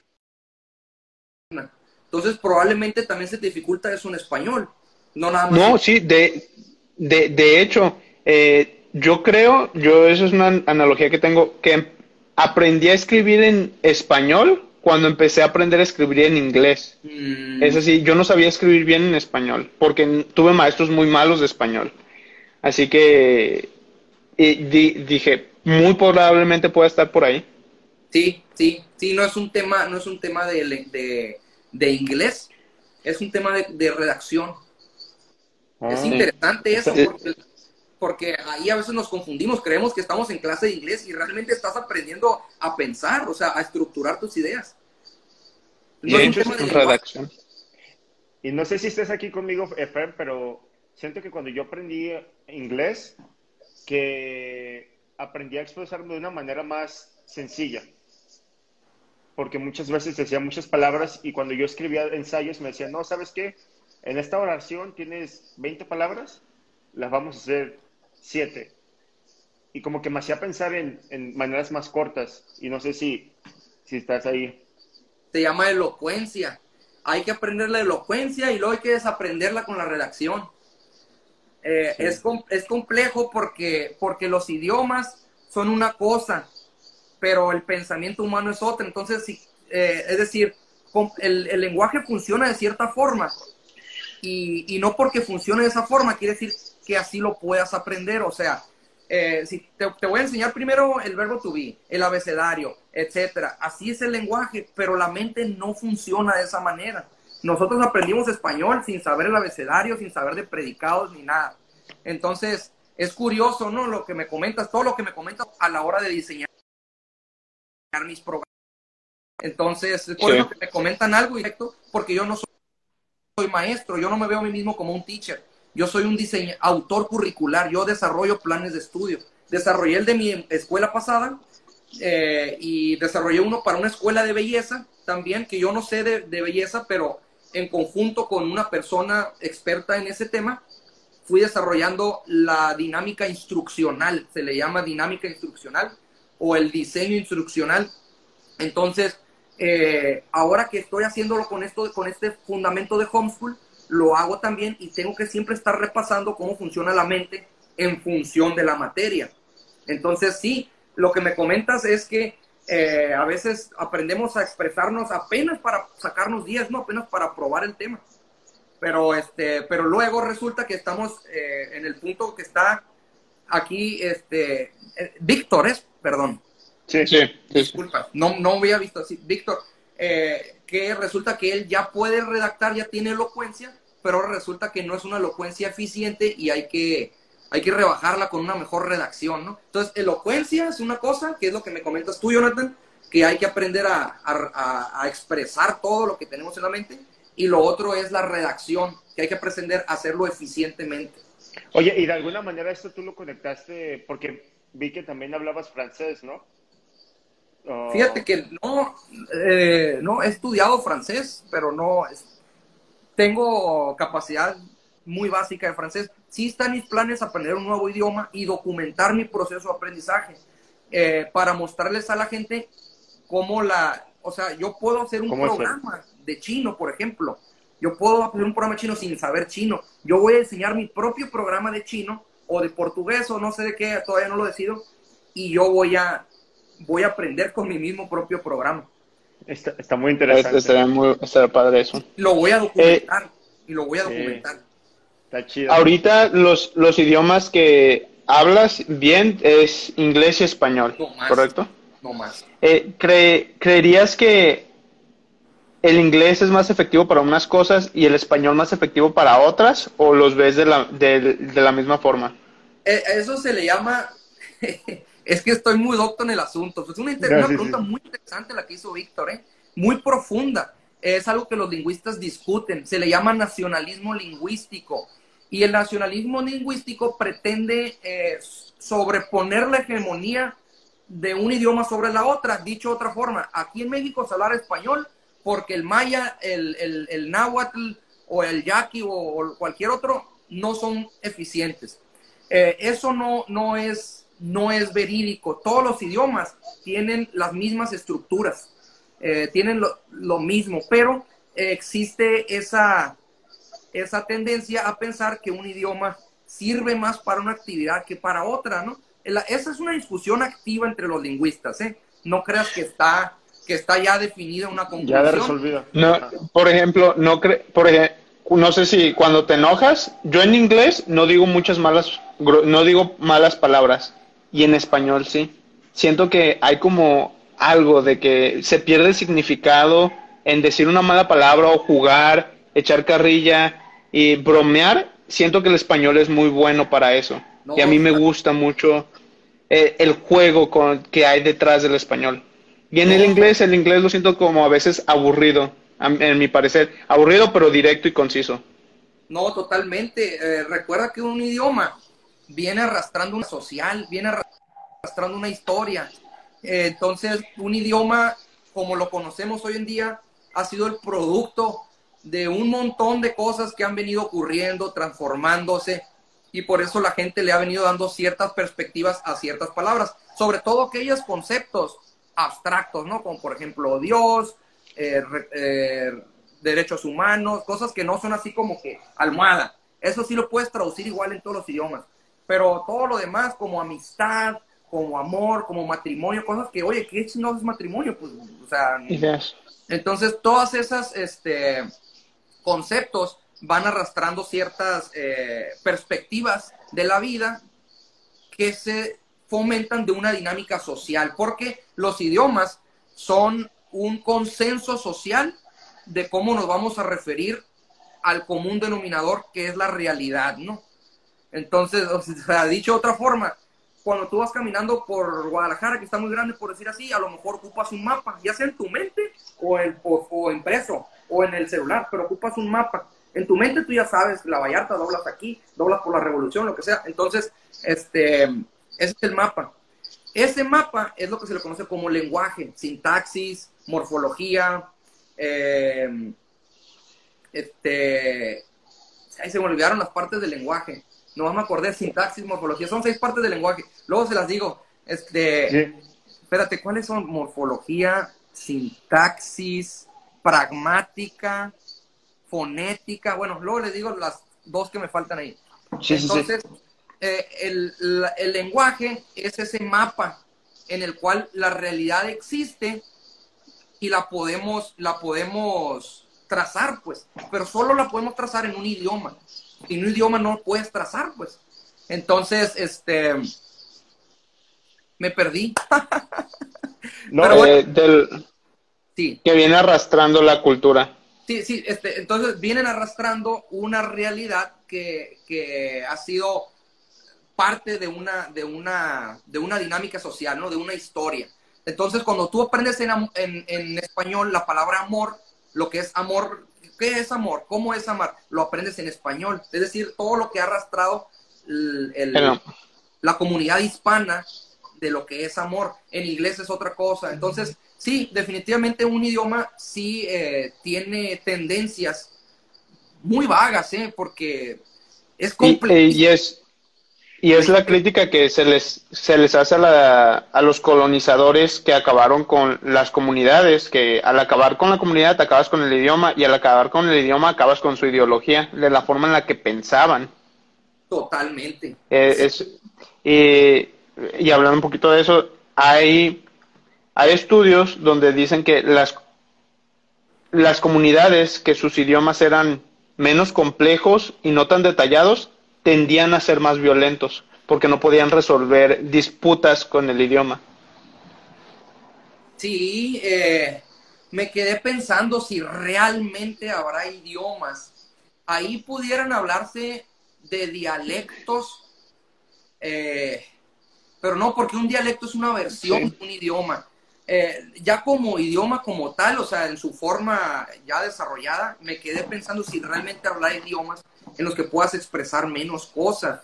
Entonces probablemente también se dificulta eso en español. No nada más. No, sí, de, de, de hecho, eh, yo creo, yo eso es una analogía que tengo, que aprendí a escribir en español cuando empecé a aprender a escribir en inglés. Mm. Es así, yo no sabía escribir bien en español, porque tuve maestros muy malos de español. Así que dije, muy probablemente pueda estar por ahí. Sí, sí, sí, no es un tema, no es un tema de, de, inglés, es un tema de redacción es ah. interesante eso, porque, ahí a veces nos confundimos, creemos que estamos en clase de inglés y realmente estás aprendiendo a pensar, o sea, a estructurar tus ideas. No y, redacción. y no sé si estés aquí conmigo, Efraín, pero siento que cuando yo aprendí inglés, que aprendí a expresarme de una manera más sencilla. Porque muchas veces decía muchas palabras y cuando yo escribía ensayos me decían, no, ¿sabes qué? En esta oración tienes 20 palabras, las vamos a hacer 7. Y como que me hacía pensar en, maneras más cortas. Y no sé si, si estás ahí. Se llama elocuencia. Hay que aprender la elocuencia y luego hay que desaprenderla con la redacción. Eh, es, es, complejo porque, porque los idiomas son una cosa, pero el pensamiento humano es otra. Entonces, eh, es decir, el, el lenguaje funciona de cierta forma, y, no porque funcione de esa forma quiere decir que así lo puedas aprender. O sea, eh, si te, voy a enseñar primero el verbo to be, el abecedario, etcétera. Así es el lenguaje, pero la mente no funciona de esa manera. Nosotros aprendimos español sin saber el abecedario, sin saber de predicados ni nada. Entonces, es curioso, ¿no? Lo que me comentas, todo lo que me comentas a la hora de diseñar mis programas. Entonces, por eso que me comentan algo directo, porque yo no soy soy maestro, yo no me veo a mí mismo como un teacher. Yo soy un diseño, autor curricular, yo desarrollo planes de estudio. Desarrollé el de mi escuela pasada eh, y desarrollé uno para una escuela de belleza también, que yo no sé de, de belleza, pero en conjunto con una persona experta en ese tema, fui desarrollando la dinámica instruccional, se le llama dinámica instruccional o el diseño instruccional. Entonces, eh, ahora que estoy haciéndolo con, esto, con este fundamento de homeschool, lo hago también y tengo que siempre estar repasando cómo funciona la mente en función de la materia. Entonces, sí, lo que me comentas es que eh, a veces aprendemos a expresarnos apenas para sacarnos 10, no apenas para probar el tema. Pero, este, pero luego resulta que estamos eh, en el punto que está aquí, este, Víctor, es, perdón, Sí, sí. Disculpa, no, no había visto así. Víctor, eh, que resulta que él ya puede redactar, ya tiene elocuencia, pero resulta que no es una elocuencia eficiente y hay que, hay que rebajarla con una mejor redacción, ¿no? Entonces, elocuencia es una cosa, que es lo que me comentas tú, Jonathan, que hay que aprender a, a, expresar todo lo que tenemos en la mente, y lo otro es la redacción, que hay que aprender a hacerlo eficientemente. Oye, y de alguna manera esto tú lo conectaste, porque vi que también hablabas francés, ¿no? Fíjate que no, eh, no he estudiado francés, pero no tengo capacidad muy básica de francés. Sí están mis planes aprender un nuevo idioma y documentar mi proceso de aprendizaje eh, para mostrarles a la gente cómo la, o sea, yo puedo hacer un programa de chino, por ejemplo. Yo puedo hacer un programa chino sin saber chino. Yo voy a enseñar mi propio programa de chino o de portugués o no sé de qué, todavía no lo decido. Y yo voy a voy a aprender con mi mismo propio programa. Está, muy interesante. Estaría, muy, padre eso. Lo voy a documentar. y lo voy a documentar. Está chido. Ahorita los, los idiomas que hablas bien es inglés y español, ¿correcto? No más. Eh, ¿Creerías que el inglés es más efectivo para unas cosas y el español más efectivo para otras? ¿O los ves de la, de, la misma forma? Eh, eso se le llama es que estoy muy docto en el asunto. Es una, pregunta muy interesante la que hizo Víctor, ¿eh? muy profunda. Es algo que los lingüistas discuten. Se le llama nacionalismo lingüístico. Y el nacionalismo lingüístico pretende eh, sobreponer la hegemonía de un idioma sobre la otra. Dicho de otra forma, aquí en México se habla español porque el maya, el, el, náhuatl o el yaqui o, cualquier otro no son eficientes. Eh, eso no, no es no es verídico. Todos los idiomas tienen las mismas estructuras, eh, tienen lo, mismo, pero existe esa, esa tendencia a pensar que un idioma sirve más para una actividad que para otra, ¿no? esa es una discusión activa entre los lingüistas, ¿eh? No creas que está, que está ya definida una conclusión. Ya resolvida. No, por ejemplo, no cre por no sé si cuando te enojas, yo en inglés no digo muchas malas, no digo malas palabras y en español sí. Siento que hay como algo de que se pierde el significado en decir una mala palabra o jugar, echar carrilla y bromear. Siento que el español es muy bueno para eso. y a mí me gusta mucho eh, el juego con, que hay detrás del español. Y en el inglés, el inglés lo siento como a veces aburrido, en mi parecer. Aburrido pero directo y conciso. No, totalmente. Eh, recuerda que un idioma viene arrastrando una social, viene arrastrando una historia. Entonces, un idioma como lo conocemos hoy en día ha sido el producto de un montón de cosas que han venido ocurriendo, transformándose, y por eso la gente le ha venido dando ciertas perspectivas a ciertas palabras, sobre todo aquellos conceptos abstractos, ¿no? Como por ejemplo Dios, eh, eh, derechos humanos, cosas que no son así como que almohada. Eso sí lo puedes traducir igual en todos los idiomas pero todo lo demás, como amistad, como amor, como matrimonio, cosas que, oye, ¿qué no es matrimonio? Pues, o sea, entonces todas esas este, conceptos van arrastrando ciertas eh, perspectivas de la vida que se fomentan de una dinámica social, porque los idiomas son un consenso social de cómo nos vamos a referir al común denominador que es la realidad, ¿no? Entonces, o sea, dicho de otra forma, cuando tú vas caminando por Guadalajara, que está muy grande por decir así, a lo mejor ocupas un mapa, ya sea en tu mente o, el, o, impreso o en el celular, pero ocupas un mapa. En tu mente tú ya sabes, la Vallarta doblas aquí, doblas por la revolución, lo que sea. Entonces, este, ese es el mapa. Ese mapa es lo que se le conoce como lenguaje, sintaxis, morfología, eh, este, ahí se me olvidaron las partes del lenguaje no me acordé, sintaxis, morfología, son seis partes del lenguaje. Luego se las digo. Este, Espérate, ¿cuáles son? Morfología, sintaxis, pragmática, fonética. Bueno, luego les digo las dos que me faltan ahí. Entonces, eh, el, el lenguaje es ese mapa en el cual la realidad existe y la podemos, la podemos trazar, pues, pero solo la podemos trazar en un idioma en un idioma no puedes trazar, pues. Entonces, este, me perdí. no, eh, del, sí. Que viene arrastrando la cultura. Sí, sí, este, entonces vienen arrastrando una realidad que, que ha sido parte de una, de, una, de una dinámica social, ¿no? De una historia. Entonces, cuando tú aprendes en, en, en, español la palabra amor, lo que es amor, ¿qué es amor? ¿Cómo es amar? Lo aprendes en español. Es decir, todo lo que ha arrastrado el, la comunidad hispana de lo que es amor. En inglés es otra cosa. Entonces, sí, definitivamente un idioma sí eh, tiene tendencias muy vagas, ¿eh? Porque es complejo. Y, es, y es la crítica que se les, se les hace a, la, a los colonizadores que acabaron con las comunidades, que al acabar con la comunidad acabas con el idioma y al acabar con el idioma acabas con su ideología, de la forma en la que pensaban. Totalmente. Eh, es, y hablando un poquito de eso, hay hay estudios donde dicen que las, las comunidades que sus idiomas eran menos complejos y no tan detallados tendían a ser más violentos porque no podían resolver disputas con el idioma. Sí, eh, me quedé pensando si realmente habrá idiomas. Ahí pudieran hablarse de dialectos, eh, pero no, porque un dialecto es una versión de un idioma. Eh, ya como idioma como tal, o sea, en su forma ya desarrollada, me quedé pensando si realmente hablar idiomas en los que puedas expresar menos cosas.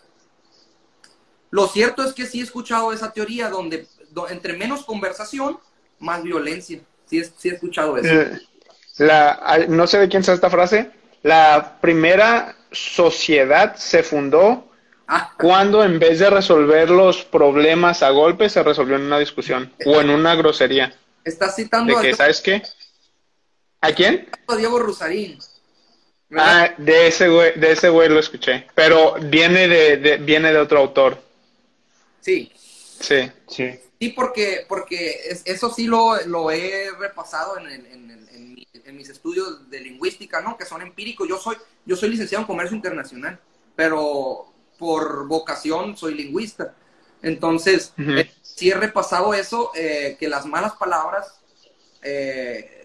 Lo cierto es que sí he escuchado esa teoría donde, entre menos conversación, más violencia. Sí, he escuchado eso. Eh, la, no sé de quién sea esta frase. La primera sociedad se fundó cuando en vez de resolver los problemas a golpes, se resolvió en una discusión o en una grosería. Estás citando de que, ¿Sabes qué? ¿A quién? A Diego Rusarín. Ah, de ese güey, de ese güey lo escuché. Pero viene de, viene de otro autor. Sí. Sí. Sí. Sí, porque, porque eso sí lo, lo he repasado en, en, en, mis estudios de lingüística, ¿no? Que son empíricos. Yo soy, yo soy licenciado en comercio internacional, pero por vocación soy lingüista. Entonces, eh, si he repasado eso, eh, que las malas palabras eh,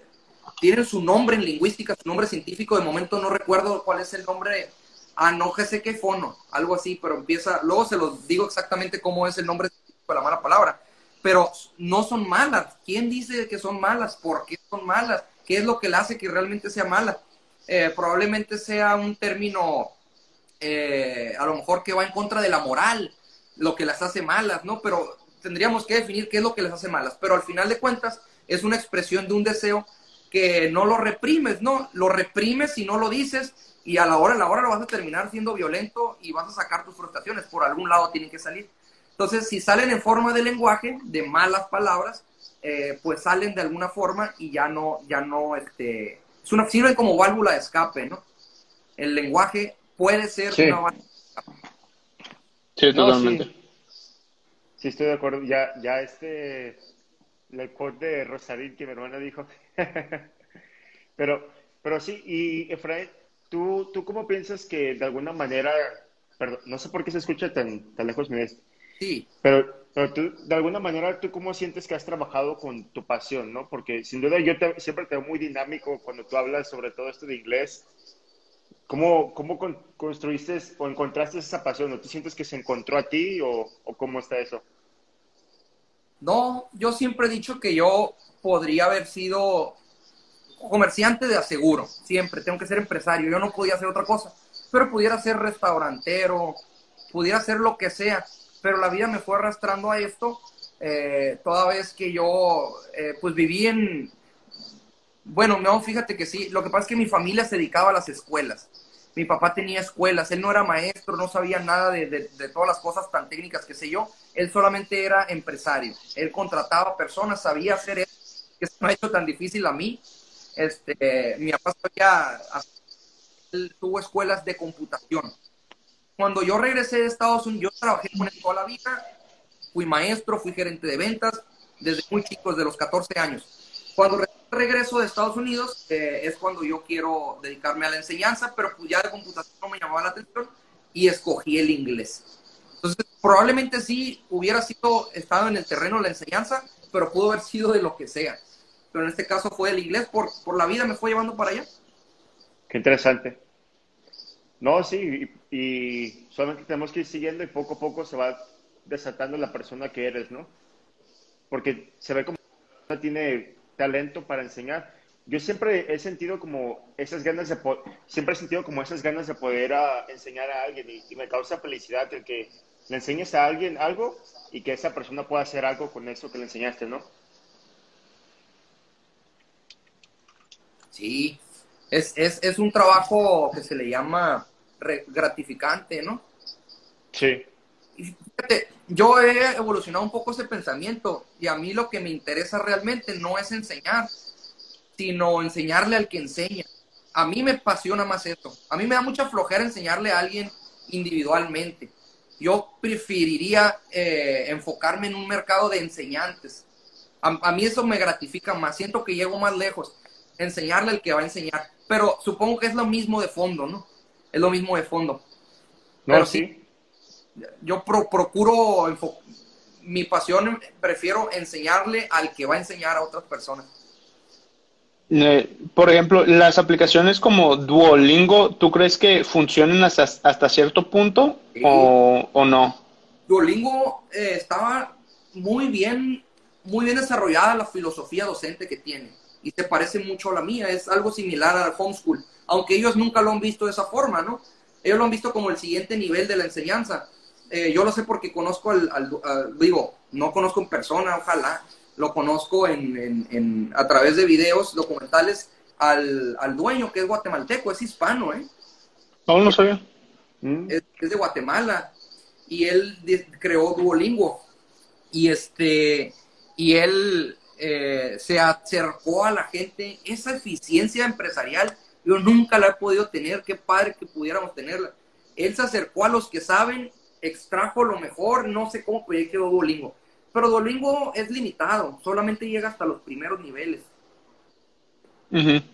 tienen su nombre en lingüística, su nombre científico. De momento no recuerdo cuál es el nombre. Ah, sé qué fono, algo así, pero empieza. Luego se los digo exactamente cómo es el nombre de la mala palabra. Pero no son malas. ¿Quién dice que son malas? ¿Por qué son malas? ¿Qué es lo que le hace que realmente sea mala? probablemente sea un término eh, a lo mejor que va en contra de la moral, lo que las hace malas, ¿no? Pero tendríamos que definir qué es lo que les hace malas. Pero al final de cuentas es una expresión de un deseo que no lo reprimes, ¿no? Lo reprimes y no lo dices y a la hora, a la hora lo vas a terminar siendo violento y vas a sacar tus frustraciones. Por algún lado tienen que salir. Entonces, si salen en forma de lenguaje, de malas palabras, eh, pues salen de alguna forma y ya no, ya no, este, es una, sirven como válvula de escape, ¿no? El lenguaje puede ser una Sí, totalmente. sí. estoy de acuerdo. Ya, ya este, el quote de Rosarín que mi hermana dijo. pero, pero sí, y Efraín, ¿tú, ¿tú cómo piensas que de alguna manera, perdón, no sé por qué se escucha tan, tan lejos, mi Sí. Pero, pero tú, de alguna manera, ¿tú cómo sientes que has trabajado con tu pasión, no? Porque sin duda yo siempre te veo muy dinámico cuando tú hablas sobre todo esto de inglés ¿Cómo, cómo construiste o encontraste esa pasión? ¿No te sientes que se encontró a ti o, cómo está eso? No, yo siempre he dicho que yo podría haber sido comerciante de aseguro, siempre, tengo que ser empresario, yo no podía hacer otra cosa, pero pudiera ser restaurantero, pudiera ser lo que sea, pero la vida me fue arrastrando a esto, eh, toda vez que yo eh, pues viví en, bueno, no, fíjate que sí. Lo que pasa es que mi familia se dedicaba a las escuelas. Mi papá tenía escuelas. Él no era maestro, no sabía nada de, todas las cosas tan técnicas que sé yo. Él solamente era empresario. Él contrataba personas, sabía hacer eso, que se me ha hecho tan difícil a mí. Este, mi papá sabía, él tuvo escuelas de computación. Cuando yo regresé de Estados Unidos, yo trabajé con él toda la vida. Fui maestro, fui gerente de ventas desde muy chico, desde los 14 años. Cuando regreso de Estados Unidos eh, es cuando yo quiero dedicarme a la enseñanza, pero pues ya de computación no me llamaba la atención y escogí el inglés. Entonces, probablemente sí hubiera sido, estado en el terreno de la enseñanza, pero pudo haber sido de lo que sea. Pero en este caso fue el inglés, por, por la vida me fue llevando para allá. Qué interesante. No, sí, y, solamente tenemos que ir siguiendo y poco a poco se va desatando la persona que eres, ¿no? Porque se ve como tiene talento para enseñar. Yo siempre he sentido como esas ganas de siempre he sentido como esas ganas de poder a, enseñar a alguien y, y, me causa felicidad el que le enseñes a alguien algo y que esa persona pueda hacer algo con eso que le enseñaste, ¿no? Sí, es, es, es un trabajo que se le llama gratificante, ¿no? Sí. Fíjate, yo he evolucionado un poco ese pensamiento y a mí lo que me interesa realmente no es enseñar, sino enseñarle al que enseña. A mí me apasiona más eso. A mí me da mucha flojera enseñarle a alguien individualmente. Yo preferiría eh, enfocarme en un mercado de enseñantes. A, a, mí eso me gratifica más. Siento que llego más lejos. Enseñarle al que va a enseñar. Pero supongo que es lo mismo de fondo, ¿no? Es lo mismo de fondo. No, Pero sí yo procuro, mi pasión, prefiero enseñarle al que va a enseñar a otras personas. Eh, por ejemplo, las aplicaciones como Duolingo, ¿tú crees que funcionen hasta, hasta cierto punto o, o, no? Duolingo eh, estaba muy bien, muy bien desarrollada la filosofía docente que tiene y se parece mucho a la mía, es algo similar al homeschool, aunque ellos nunca lo han visto de esa forma, ¿no? Ellos lo han visto como el siguiente nivel de la enseñanza eh, yo lo sé porque conozco al, digo, no conozco en persona, ojalá, lo conozco en, en, a través de videos documentales al, al, dueño que es guatemalteco, es hispano, ¿eh? No, no sabía. Es, es, de Guatemala y él creó Duolingo y este y él eh, se acercó a la gente esa eficiencia empresarial yo nunca la he podido tener qué padre que pudiéramos tenerla él se acercó a los que saben extrajo lo mejor, no sé cómo quedó Duolingo. Pero Duolingo es limitado, solamente llega hasta los primeros niveles.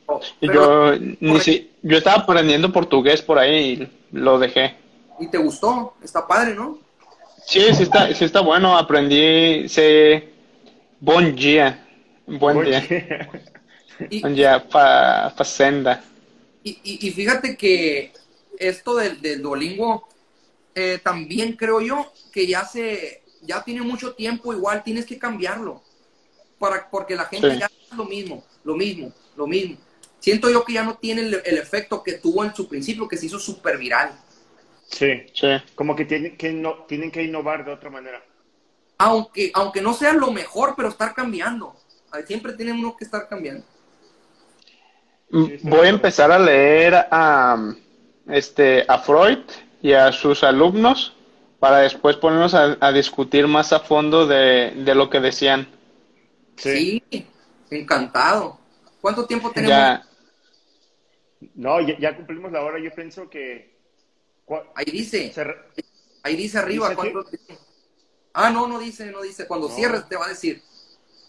Oh, yo, yo estaba aprendiendo portugués por ahí y lo dejé. ¿Y te gustó? Está padre, ¿no? Sí, sí está, sí está bueno. Aprendí, sé, buen día. Buen, día. buen día, pa, senda. Y, y, fíjate que esto del, del Duolingo, eh, también creo yo que ya se, ya tiene mucho tiempo, igual tienes que cambiarlo, para, porque la gente ya es lo mismo, lo mismo, lo mismo. Siento yo que ya no tiene el, efecto que tuvo en su principio, que se hizo súper viral. Sí, sí. Como que, tienen que no, tienen que innovar de otra manera. Aunque, aunque no sea lo mejor, pero estar cambiando. Siempre tiene uno que estar cambiando. Voy a empezar a leer a, este, a Freud y a sus alumnos para después ponernos a, discutir más a fondo de, lo que decían. Sí. encantado. ¿Cuánto tiempo tenemos? No, ya, cumplimos la hora. Yo pienso que. Ahí dice. Ahí dice arriba. Ah, no, no dice, no dice. Cuando cierres te va a decir.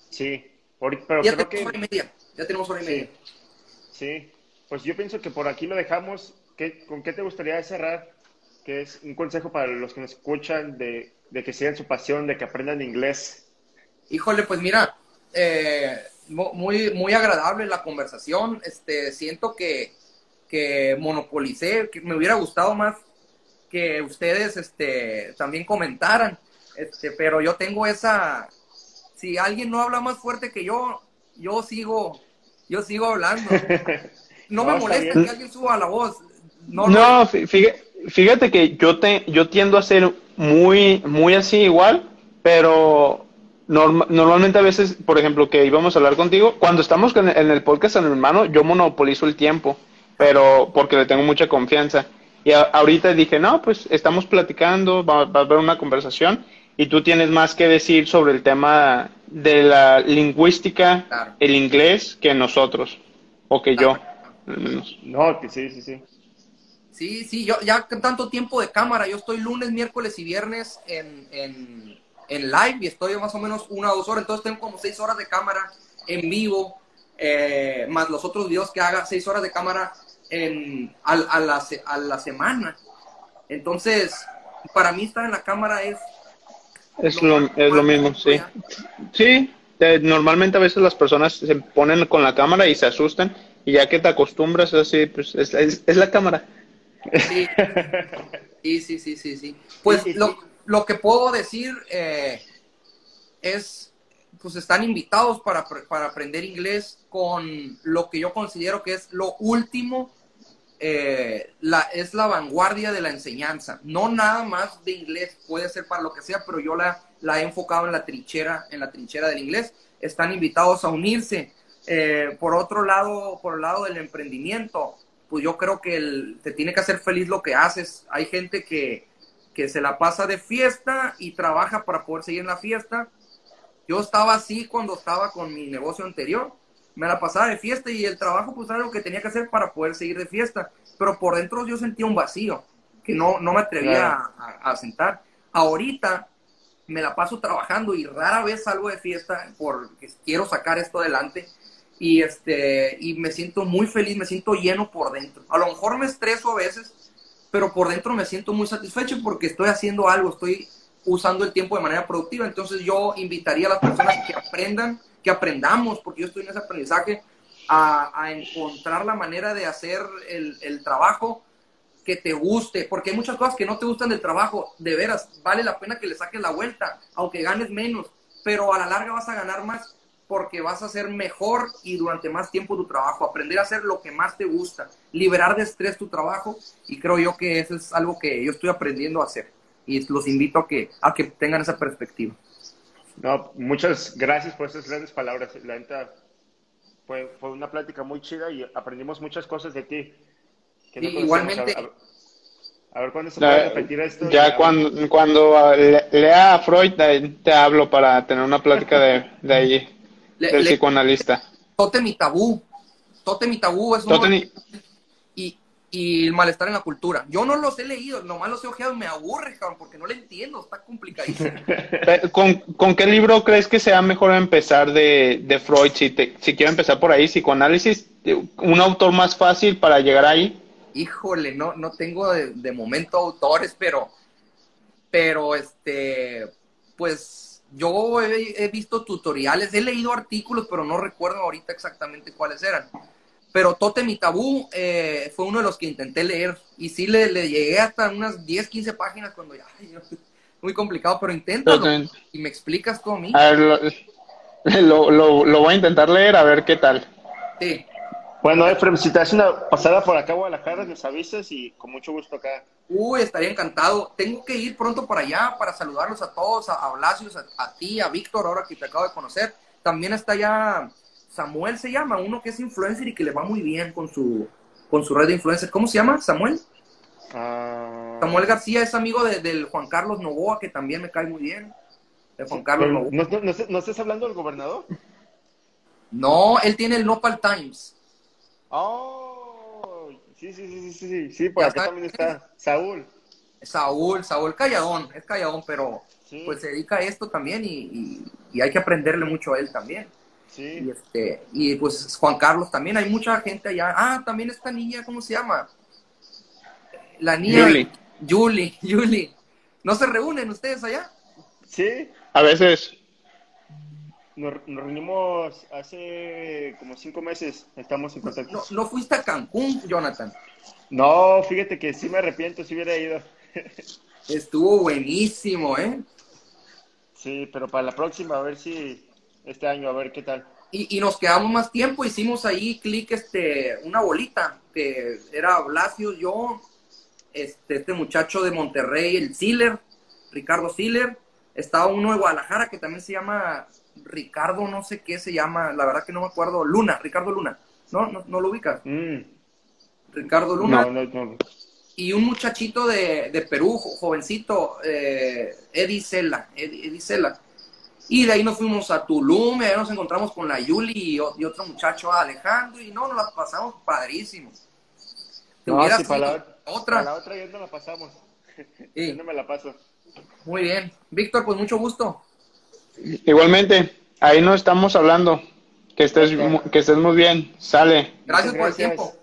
Sí, pero ya tenemos hora y media. Ya tenemos hora y media. Sí, pues yo pienso que por aquí lo dejamos. ¿Qué, ¿Con qué te gustaría cerrar? Que es un consejo para los que nos escuchan de, que sigan su pasión, de que aprendan inglés? Híjole, pues mira, eh, muy, muy agradable la conversación. Este, siento que, que monopolicé, que me hubiera gustado más que ustedes este, también comentaran. Este, pero yo tengo esa, si alguien no habla más fuerte que yo, yo sigo, yo sigo hablando. No, me molesta que alguien suba la voz. No, no fíjate, fíjate que yo, te, yo tiendo a ser muy, muy así igual, pero normalmente a veces, por ejemplo, que íbamos a hablar contigo, cuando estamos en, el podcast en mi hermano, yo monopolizo el tiempo, pero porque le tengo mucha confianza. Y ahorita dije, no, pues estamos platicando, va, a haber una conversación y tú tienes más que decir sobre el tema de la lingüística, el inglés, que nosotros, o que yo. No, que sí, sí, sí. Sí, sí, yo ya tanto tiempo de cámara, yo estoy lunes, miércoles y viernes en, en, en live y estoy más o menos una o dos horas, entonces tengo como seis horas de cámara en vivo, eh, más los otros videos que haga, seis horas de cámara en, a, la, a la semana. Entonces, Para mí estar en la cámara es... Es lo, es lo mismo, sí. Sí, normalmente a veces las personas se ponen con la cámara y se asustan y ya que te acostumbras así, pues es, es, la cámara. Sí, sí, sí, sí, sí. Pues lo, lo que puedo decir eh, es, pues están invitados para, para aprender inglés con lo que yo considero que es lo último eh, la, es la vanguardia de la enseñanza. No nada más de inglés, puede ser para lo que sea, pero yo la, la he enfocado en la trinchera, en la trinchera del inglés. Están invitados a unirse. Eh, por otro lado, por el lado del emprendimiento, pues yo creo que el, te tiene que hacer feliz lo que haces. Hay gente que, que se la pasa de fiesta y trabaja para poder seguir en la fiesta. Yo estaba así cuando estaba con mi negocio anterior me la pasaba de fiesta y el trabajo pues era lo que tenía que hacer para poder seguir de fiesta, pero por dentro yo sentía un vacío que no, no me atrevía a, sentar. Ahorita me la paso trabajando y rara vez salgo de fiesta porque quiero sacar esto adelante y este y me siento muy feliz, me siento lleno por dentro. A lo mejor me estreso a veces, pero por dentro me siento muy satisfecho porque estoy haciendo algo, estoy usando el tiempo de manera productiva. Entonces yo invitaría a las personas que aprendan que aprendamos, porque yo estoy en ese aprendizaje, a, encontrar la manera de hacer el, trabajo que te guste, porque hay muchas cosas que no te gustan del trabajo, de veras, vale la pena que le saques la vuelta, aunque ganes menos, pero a la larga vas a ganar más porque vas a hacer mejor y durante más tiempo tu trabajo, aprender a hacer lo que más te gusta, liberar de estrés tu trabajo y creo yo que eso es algo que yo estoy aprendiendo a hacer y los invito a que, a que tengan esa perspectiva. No, muchas gracias por esas grandes palabras. La neta fue, fue una plática muy chida y aprendimos muchas cosas de ti. igualmente. A, ver cuándo se puede repetir esto. Ya cuando, cuando lea a Freud te, hablo para tener una plática de, de ahí, del psicoanalista. Tote mi tabú. Tote mi tabú es un y el malestar en la cultura. Yo no los he leído, nomás los he ojeado y me aburre, cabrón, porque no le entiendo, está complicadísimo. ¿Con, ¿Con, qué libro crees que sea mejor empezar de, de Freud? Si, te, si quiero empezar por ahí, psicoanálisis, un autor más fácil para llegar ahí. Híjole, no, no tengo de, momento autores, pero, pero este, pues yo he, he visto tutoriales, he leído artículos, pero no recuerdo ahorita exactamente cuáles eran pero Totem y Tabú eh, fue uno de los que intenté leer y sí le, llegué hasta unas 10, 15 páginas cuando ya, muy complicado, pero inténtalo y me explicas tú a mí. A ver, lo, lo, voy a intentar leer a ver qué tal. Sí. Bueno, Efrem, si te haces una pasada por acá a Guadalajara, nos avisas y con mucho gusto acá. Uy, estaría encantado. Tengo que ir pronto para allá para saludarlos a todos, a, a a, a, ti, a Víctor, ahora que te acabo de conocer. También está allá Samuel se llama, uno que es influencer y que le va muy bien con su, con su red de influencers. ¿Cómo se llama? ¿Samuel? Ah. Samuel García es amigo de, del Juan Carlos Novoa, que también me cae muy bien. De Juan Carlos Novoa. ¿No, estás hablando del gobernador? No, él tiene el Nopal Times. Oh, sí, sí, sí, sí, sí, sí, por acá también está Saúl. Saúl, Saúl Calladón, es Calladón, pero pues se dedica a esto también y, y hay que aprenderle mucho a él también. Y, este, y pues Juan Carlos también, hay mucha gente allá. Ah, también esta niña, ¿cómo se llama? La niña. Julie. Julie, Julie. ¿No se reúnen ustedes allá? Sí. A veces. Nos, reunimos hace como cinco meses, estamos en contacto. No, no, fuiste a Cancún, Jonathan? No, fíjate que sí me arrepiento si hubiera ido. Estuvo buenísimo, ¿eh? Sí, pero para la próxima a ver si este año, a ver qué tal. Y, nos quedamos más tiempo, hicimos ahí clic, este, una bolita, que era Blasio, yo, este, este muchacho de Monterrey, el Ziller, Ricardo Ziller, estaba uno de Guadalajara que también se llama Ricardo, no sé qué se llama, la verdad que no me acuerdo, Luna, Ricardo Luna, ¿no? ¿No, lo ubicas? Mm. Ricardo Luna. No, no, y un muchachito de, de Perú, jovencito, eh, Eddie Sela, Eddie Sela. Y de ahí nos fuimos a Tulum, y ahí nos encontramos con la Yuli y, otro muchacho, Alejandro, y no, nos la pasamos padrísimo. No, sí, para la otra. Para la otra ya no la pasamos. Sí. no me la paso. Muy bien. Víctor, pues mucho gusto. Igualmente, ahí no estamos hablando. Que estés, que estés muy bien. Sale. Gracias por el tiempo.